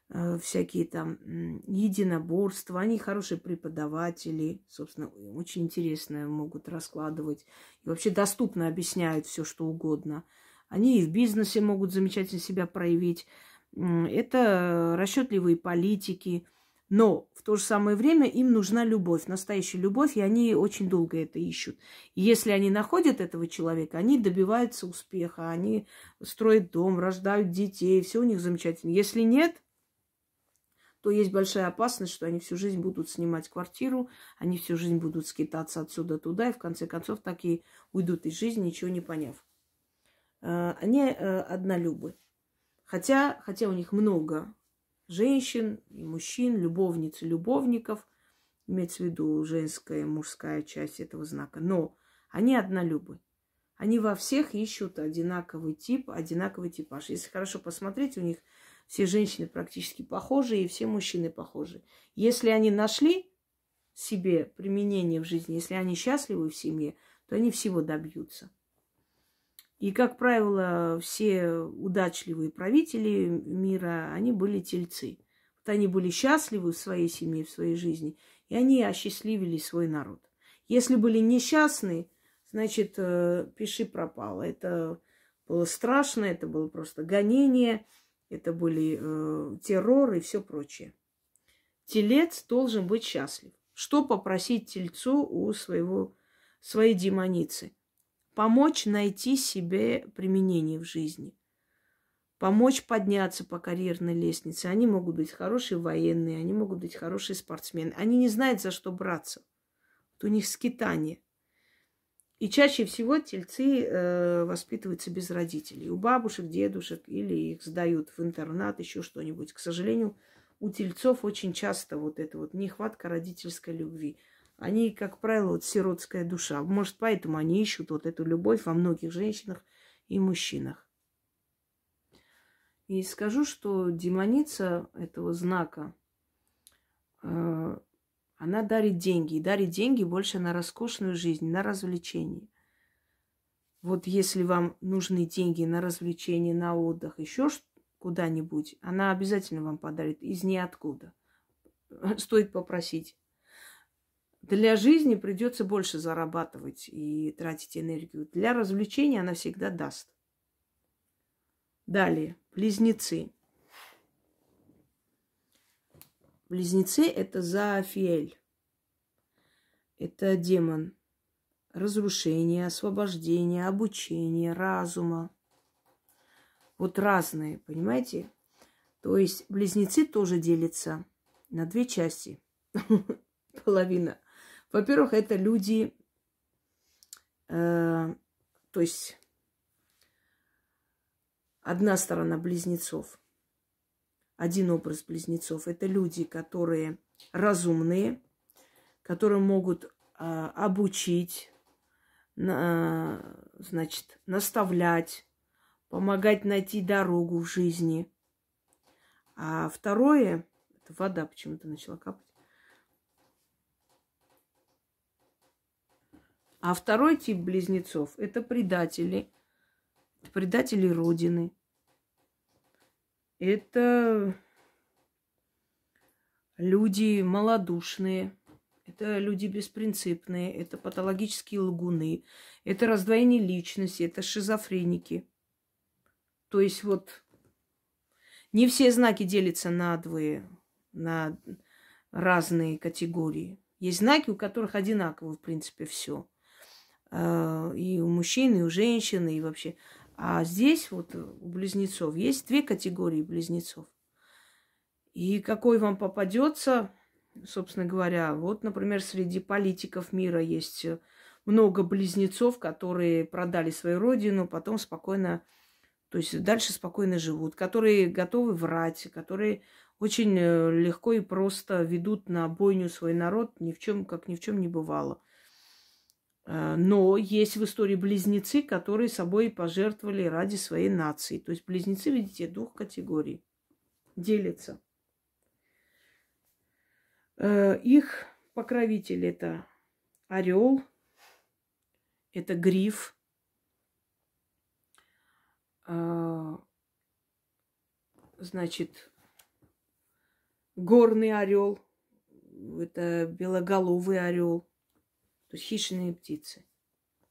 э, всякие там единоборства, они хорошие преподаватели, собственно, очень интересно могут раскладывать и вообще доступно объясняют все, что угодно. Они и в бизнесе могут замечательно себя проявить это расчетливые политики, но в то же самое время им нужна любовь, настоящая любовь, и они очень долго это ищут. И если они находят этого человека, они добиваются успеха, они строят дом, рождают детей, все у них замечательно. Если нет, то есть большая опасность, что они всю жизнь будут снимать квартиру, они всю жизнь будут скитаться отсюда туда, и в конце концов такие уйдут из жизни, ничего не поняв. Э, они э, однолюбы. Хотя, хотя у них много женщин и мужчин, любовниц и любовников, имеется в виду женская и мужская часть этого знака, но они однолюбы. Они во всех ищут одинаковый тип, одинаковый типаж. Если хорошо посмотреть, у них все женщины практически похожи, и все мужчины похожи. Если они нашли себе применение в жизни, если они счастливы в семье, то они всего добьются. И, как правило, все удачливые правители мира, они были тельцы. Вот они были счастливы в своей семье, в своей жизни, и они осчастливили свой народ. Если были несчастны, значит, э, пиши пропало. Это было страшно, это было просто гонение, это были э, террор и все прочее. Телец должен быть счастлив. Что попросить тельцу у своего, своей демоницы? Помочь найти себе применение в жизни. Помочь подняться по карьерной лестнице. Они могут быть хорошие военные, они могут быть хорошие спортсмены. Они не знают, за что браться. Вот у них скитание. И чаще всего тельцы э, воспитываются без родителей. У бабушек, дедушек или их сдают в интернат, еще что-нибудь. К сожалению, у тельцов очень часто вот это вот нехватка родительской любви. Они, как правило, вот сиротская душа. Может, поэтому они ищут вот эту любовь во многих женщинах и мужчинах. И скажу, что демоница этого знака, э, она дарит деньги. И дарит деньги больше на роскошную жизнь, на развлечения. Вот если вам нужны деньги на развлечения, на отдых, еще куда-нибудь, она обязательно вам подарит из ниоткуда. Стоит попросить. Для жизни придется больше зарабатывать и тратить энергию. Для развлечения она всегда даст. Далее, близнецы. Близнецы – это Заафиэль. Это демон разрушения, освобождения, обучения, разума. Вот разные, понимаете? То есть близнецы тоже делятся на две части. Половина. Во-первых, это люди, э, то есть одна сторона близнецов, один образ близнецов. Это люди, которые разумные, которые могут э, обучить, э, значит, наставлять, помогать найти дорогу в жизни. А второе, это вода почему-то начала капать. А второй тип близнецов – это предатели. Это предатели Родины. Это люди малодушные. Это люди беспринципные. Это патологические лгуны. Это раздвоение личности. Это шизофреники. То есть вот не все знаки делятся на двое, на разные категории. Есть знаки, у которых одинаково, в принципе, все. А, и у мужчин, и у женщин, и вообще. А здесь вот у близнецов есть две категории близнецов. И какой вам попадется, собственно говоря, вот, например, среди политиков мира есть много близнецов, которые продали свою родину, потом спокойно то есть дальше спокойно живут, которые готовы врать, которые очень э, легко и просто ведут на бойню свой народ, ни в чем, как ни в чем не бывало. Э, но есть в истории близнецы, которые собой пожертвовали ради своей нации. То есть близнецы, видите, двух категорий делятся. Э, их покровитель это орел, это гриф – а, значит, горный орел, это белоголовый орел, то есть хищные птицы.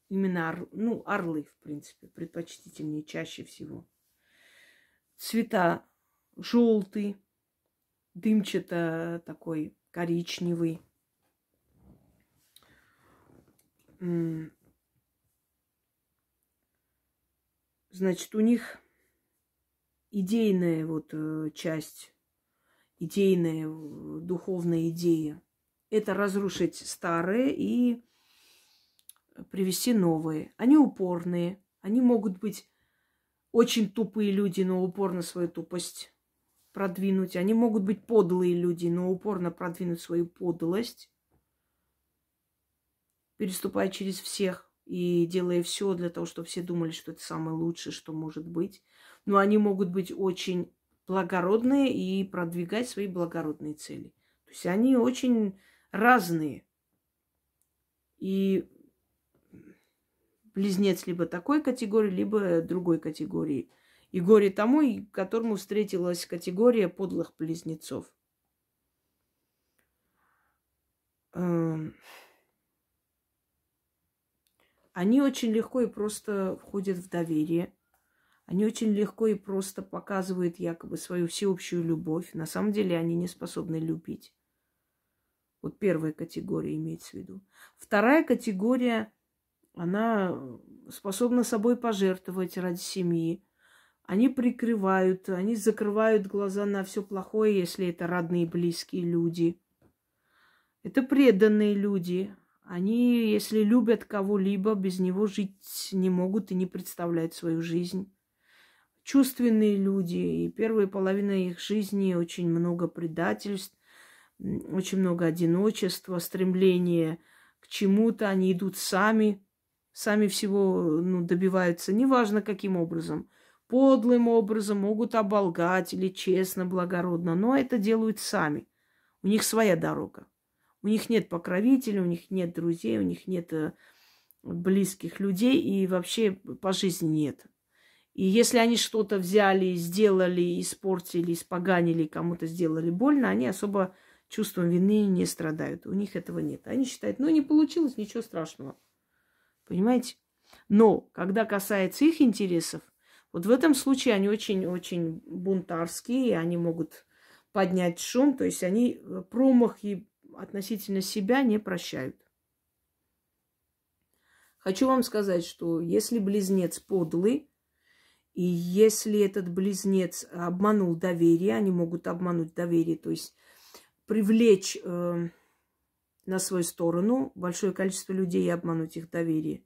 Именно ор, ну, орлы, в принципе, предпочтительнее чаще всего. Цвета желтый, дымчато такой коричневый. Значит, у них идейная вот э, часть, идейная, духовная идея – это разрушить старое и привести новые. Они упорные, они могут быть очень тупые люди, но упорно свою тупость продвинуть. Они могут быть подлые люди, но упорно продвинуть свою подлость, переступая через всех и делая все для того, чтобы все думали, что это самое лучшее, что может быть. Но они могут быть очень благородные и продвигать свои благородные цели. То есть они очень разные. И близнец либо такой категории, либо другой категории. И горе тому, которому встретилась категория подлых близнецов. Эм, они очень легко и просто входят в доверие. Они очень легко и просто показывают якобы свою всеобщую любовь. На самом деле они не способны любить. Вот первая категория имеется в виду. Вторая категория, она способна собой пожертвовать ради семьи. Они прикрывают, они закрывают глаза на все плохое, если это родные близкие люди. Это преданные люди. Они, если любят кого-либо, без него жить не могут и не представляют свою жизнь. Чувственные люди, и первая половина их жизни очень много предательств, очень много одиночества, стремления к чему-то. Они идут сами, сами всего ну, добиваются, неважно каким образом. Подлым образом могут оболгать или честно, благородно, но это делают сами. У них своя дорога. У них нет покровителей, у них нет друзей, у них нет э, близких людей и вообще по жизни нет. И если они что-то взяли, сделали, испортили, испоганили, кому-то сделали больно, они особо чувством вины не страдают. У них этого нет. Они считают, ну не получилось, ничего страшного. Понимаете? Но когда касается их интересов, вот в этом случае они очень-очень бунтарские, они могут поднять шум, то есть они э, промахи относительно себя не прощают. Хочу вам сказать, что если близнец подлый, и если этот близнец обманул доверие, они могут обмануть доверие, то есть привлечь э, на свою сторону большое количество людей и обмануть их доверие,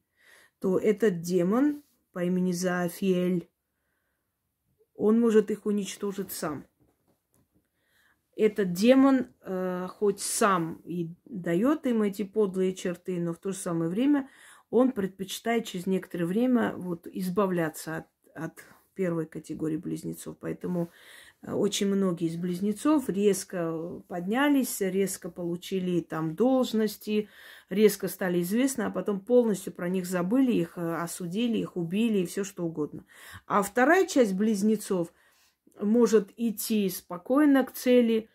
то этот демон по имени Зафиэль, он может их уничтожить сам этот демон э, хоть сам и дает им эти подлые черты, но в то же самое время он предпочитает через некоторое время вот избавляться от, от первой категории близнецов. Поэтому очень многие из близнецов резко поднялись, резко получили там должности, резко стали известны, а потом полностью про них забыли, их э, осудили, их убили и все что угодно. А вторая часть близнецов – может идти спокойно к цели,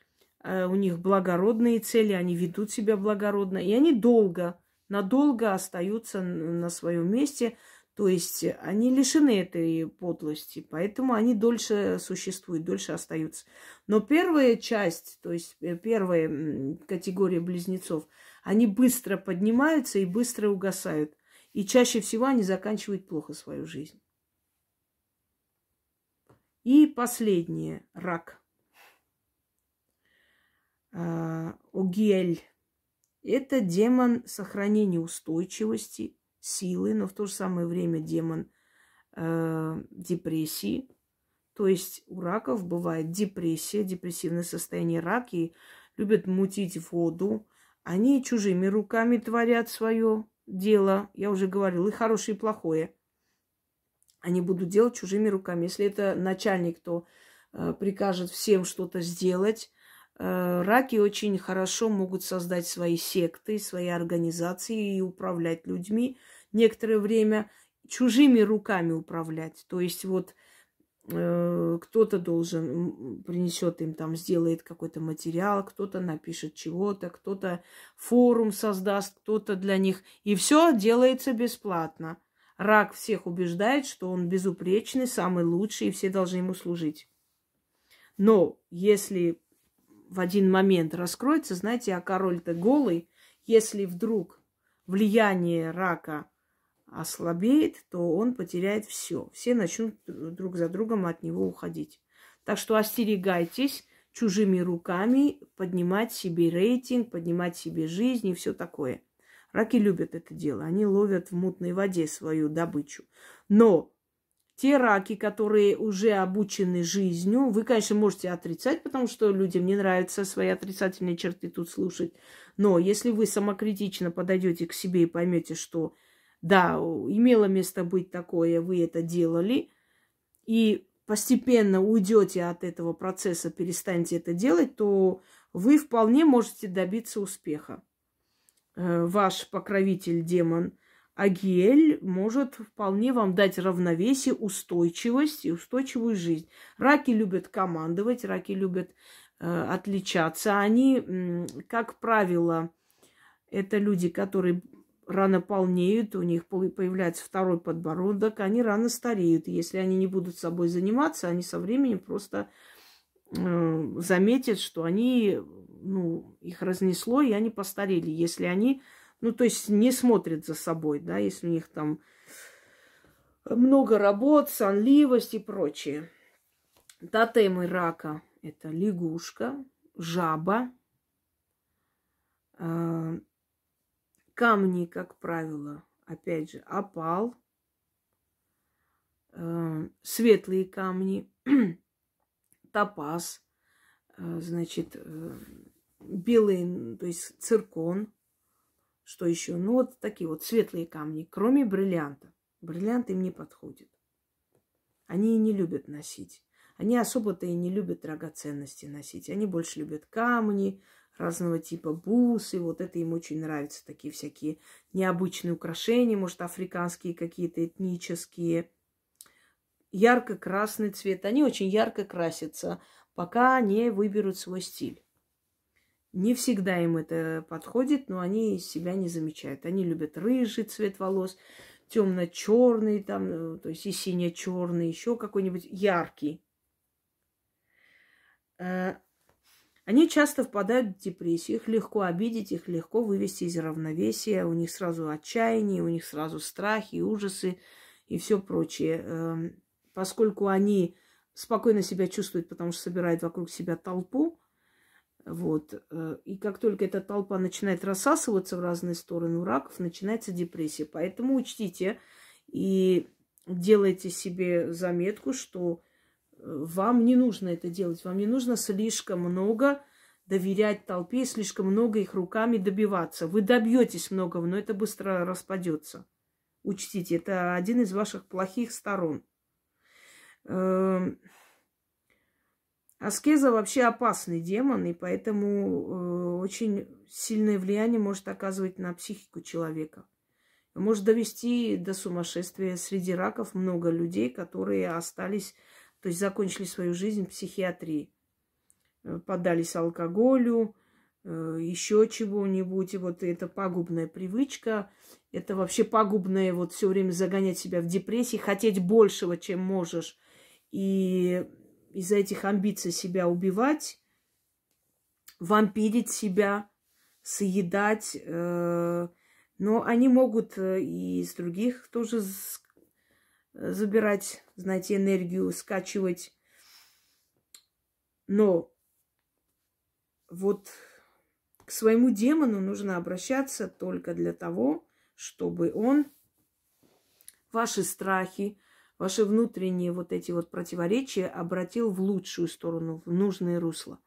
э, у них благородные цели, они ведут себя благородно, и они долго, надолго остаются на своем месте, то есть они лишены этой подлости, поэтому они дольше существуют, дольше остаются. Но первая часть, то есть э, первая категория близнецов, они быстро поднимаются и быстро угасают. И чаще всего они заканчивают плохо свою жизнь. И последнее – рак. А, Огиэль – это демон сохранения устойчивости, силы, но в то же самое время демон э, депрессии. То есть у раков бывает депрессия, депрессивное состояние раки, любят мутить воду. Они чужими руками творят свое дело. Я уже говорила, и хорошее, и плохое – они будут делать чужими руками. Если это начальник, то э, прикажет всем что-то сделать. Э, раки очень хорошо могут создать свои секты, свои организации и управлять людьми некоторое время чужими руками управлять. То есть вот э, кто-то должен принесет им там, сделает какой-то материал, кто-то напишет чего-то, кто-то форум создаст, кто-то для них. И все делается бесплатно. Рак всех убеждает, что он безупречный, самый лучший, и все должны ему служить. Но если в один момент раскроется, знаете, а король-то голый, если вдруг влияние рака ослабеет, то он потеряет все. Все начнут друг за другом от него уходить. Так что остерегайтесь чужими руками поднимать себе рейтинг, поднимать себе жизнь и все такое. Раки любят это дело. Они ловят в мутной воде свою добычу. Но те раки, которые уже обучены жизнью, вы, конечно, можете отрицать, потому что людям не нравятся свои отрицательные черты тут слушать. Но если вы самокритично подойдете к себе и поймете, что да, имело место быть такое, вы это делали, и постепенно уйдете от этого процесса, перестанете это делать, то вы вполне можете добиться успеха. Э, ваш покровитель демон Агиэль может вполне вам дать равновесие, устойчивость и устойчивую жизнь. Раки любят командовать, раки любят э, отличаться. Они, как правило, это люди, которые рано полнеют, у них появляется второй подбородок, они рано стареют. Если они не будут собой заниматься, они со временем просто э, заметят, что они, ну, их разнесло, и они постарели. Если они, ну, то есть не смотрят за собой, да, если у них там много работ, сонливость и прочее. Тотемы рака – это лягушка, жаба, э, камни, как правило, опять же, опал, э, светлые камни, топаз, э, значит, белый, то есть циркон, что еще? Ну, вот такие вот светлые камни, кроме бриллианта. Бриллиант им не подходит. Они и не любят носить. Они особо-то и не любят драгоценности носить. Они больше любят камни, разного типа бусы. Вот это им очень нравится. Такие всякие необычные украшения, может, африканские какие-то этнические. Ярко-красный цвет. Они очень ярко красятся, пока не выберут свой стиль. Не всегда им это подходит, но они себя не замечают. Они любят рыжий цвет волос, темно-черный, там, э, то есть и сине-черный, еще какой-нибудь яркий. Они часто впадают в депрессию, их легко обидеть, их легко вывести из равновесия, у них сразу отчаяние, у них сразу страхи, ужасы и все прочее. Эм, поскольку они спокойно себя чувствуют, потому что собирают вокруг себя толпу, вот. Э, и как только эта толпа начинает рассасываться в разные стороны у раков, начинается депрессия. Поэтому учтите и делайте себе заметку, что вам не нужно это делать. Вам не нужно слишком много доверять толпе, слишком много их руками добиваться. Вы добьетесь многого, но это быстро распадется. Учтите, это один из ваших плохих сторон. Эм, Аскеза вообще опасный демон, и поэтому э, очень сильное влияние может оказывать на психику человека. Может довести до сумасшествия. Среди раков много людей, которые остались, то есть закончили свою жизнь в психиатрии. Э, поддались алкоголю, э, еще чего-нибудь. И вот это пагубная привычка. Это вообще пагубное вот все время загонять себя в депрессии, хотеть большего, чем можешь. И из-за этих амбиций себя убивать, вампирить себя, съедать. Э, но они могут и из других тоже забирать, знаете, энергию, скачивать. Но вот к своему демону нужно обращаться только для того, чтобы он ваши страхи, ваши внутренние вот эти вот противоречия обратил в лучшую сторону, в нужное русло.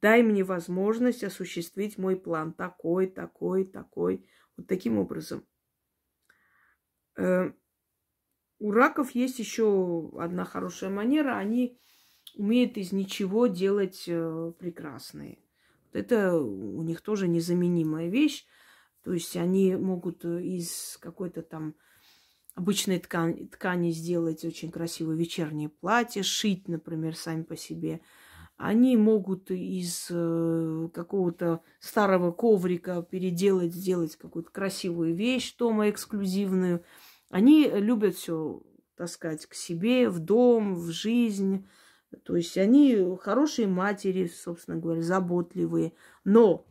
Дай мне возможность осуществить мой план такой, такой, такой, вот таким образом. Э, у раков есть еще одна хорошая манера. Они умеют из ничего делать э, прекрасные. Это у них тоже незаменимая вещь. То есть они могут э, из какой-то там обычной ткани, ткани сделать очень красивое вечернее платье, шить, например, сами по себе. Они могут из э, какого-то старого коврика переделать, сделать какую-то красивую вещь дома эксклюзивную. Они любят все таскать к себе, в дом, в жизнь. То есть они хорошие матери, собственно говоря, заботливые. Но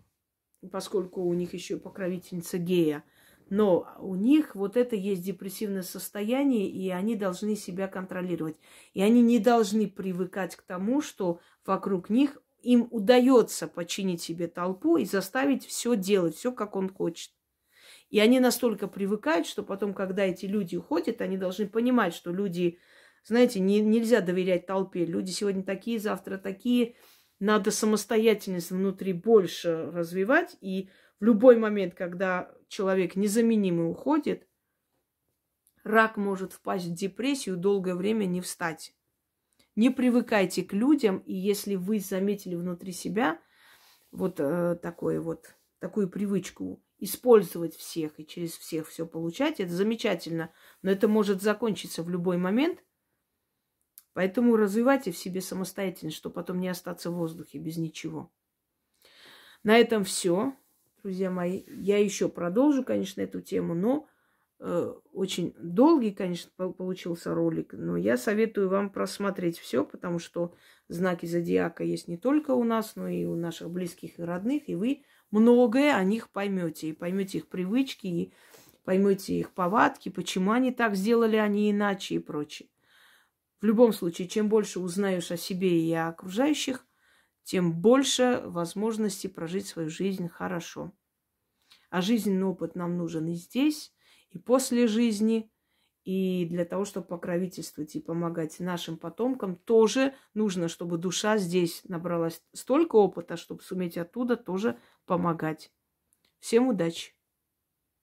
поскольку у них еще покровительница гея – но у них вот это есть депрессивное состояние, и они должны себя контролировать. И они не должны привыкать к тому, что вокруг них им удается починить себе толпу и заставить все делать, все как он хочет. И они настолько привыкают, что потом, когда эти люди уходят, они должны понимать, что люди, знаете, не, нельзя доверять толпе. Люди сегодня такие, завтра такие. Надо самостоятельность внутри больше развивать. И в любой момент, когда человек незаменимый уходит, рак может впасть в депрессию, долгое время не встать. Не привыкайте к людям, и если вы заметили внутри себя вот э, такое вот, такую привычку использовать всех и через всех все получать, это замечательно, но это может закончиться в любой момент. Поэтому развивайте в себе самостоятельность, чтобы потом не остаться в воздухе без ничего. На этом все. друзья мои. Я еще продолжу, конечно, эту тему, но э, очень долгий, конечно, получился ролик. Но я советую вам просмотреть все, потому что знаки зодиака есть не только у нас, но и у наших близких и родных, и вы многое о них поймете, и поймете их привычки, и поймете их повадки, почему они так сделали, а не иначе и прочее. В любом случае, чем больше узнаешь о себе и о окружающих, тем больше возможностей прожить свою жизнь хорошо. А жизненный опыт нам нужен и здесь, и после жизни. И для того, чтобы покровительствовать и помогать нашим потомкам, тоже нужно, чтобы душа здесь набралась столько опыта, чтобы суметь оттуда тоже помогать. Всем удачи!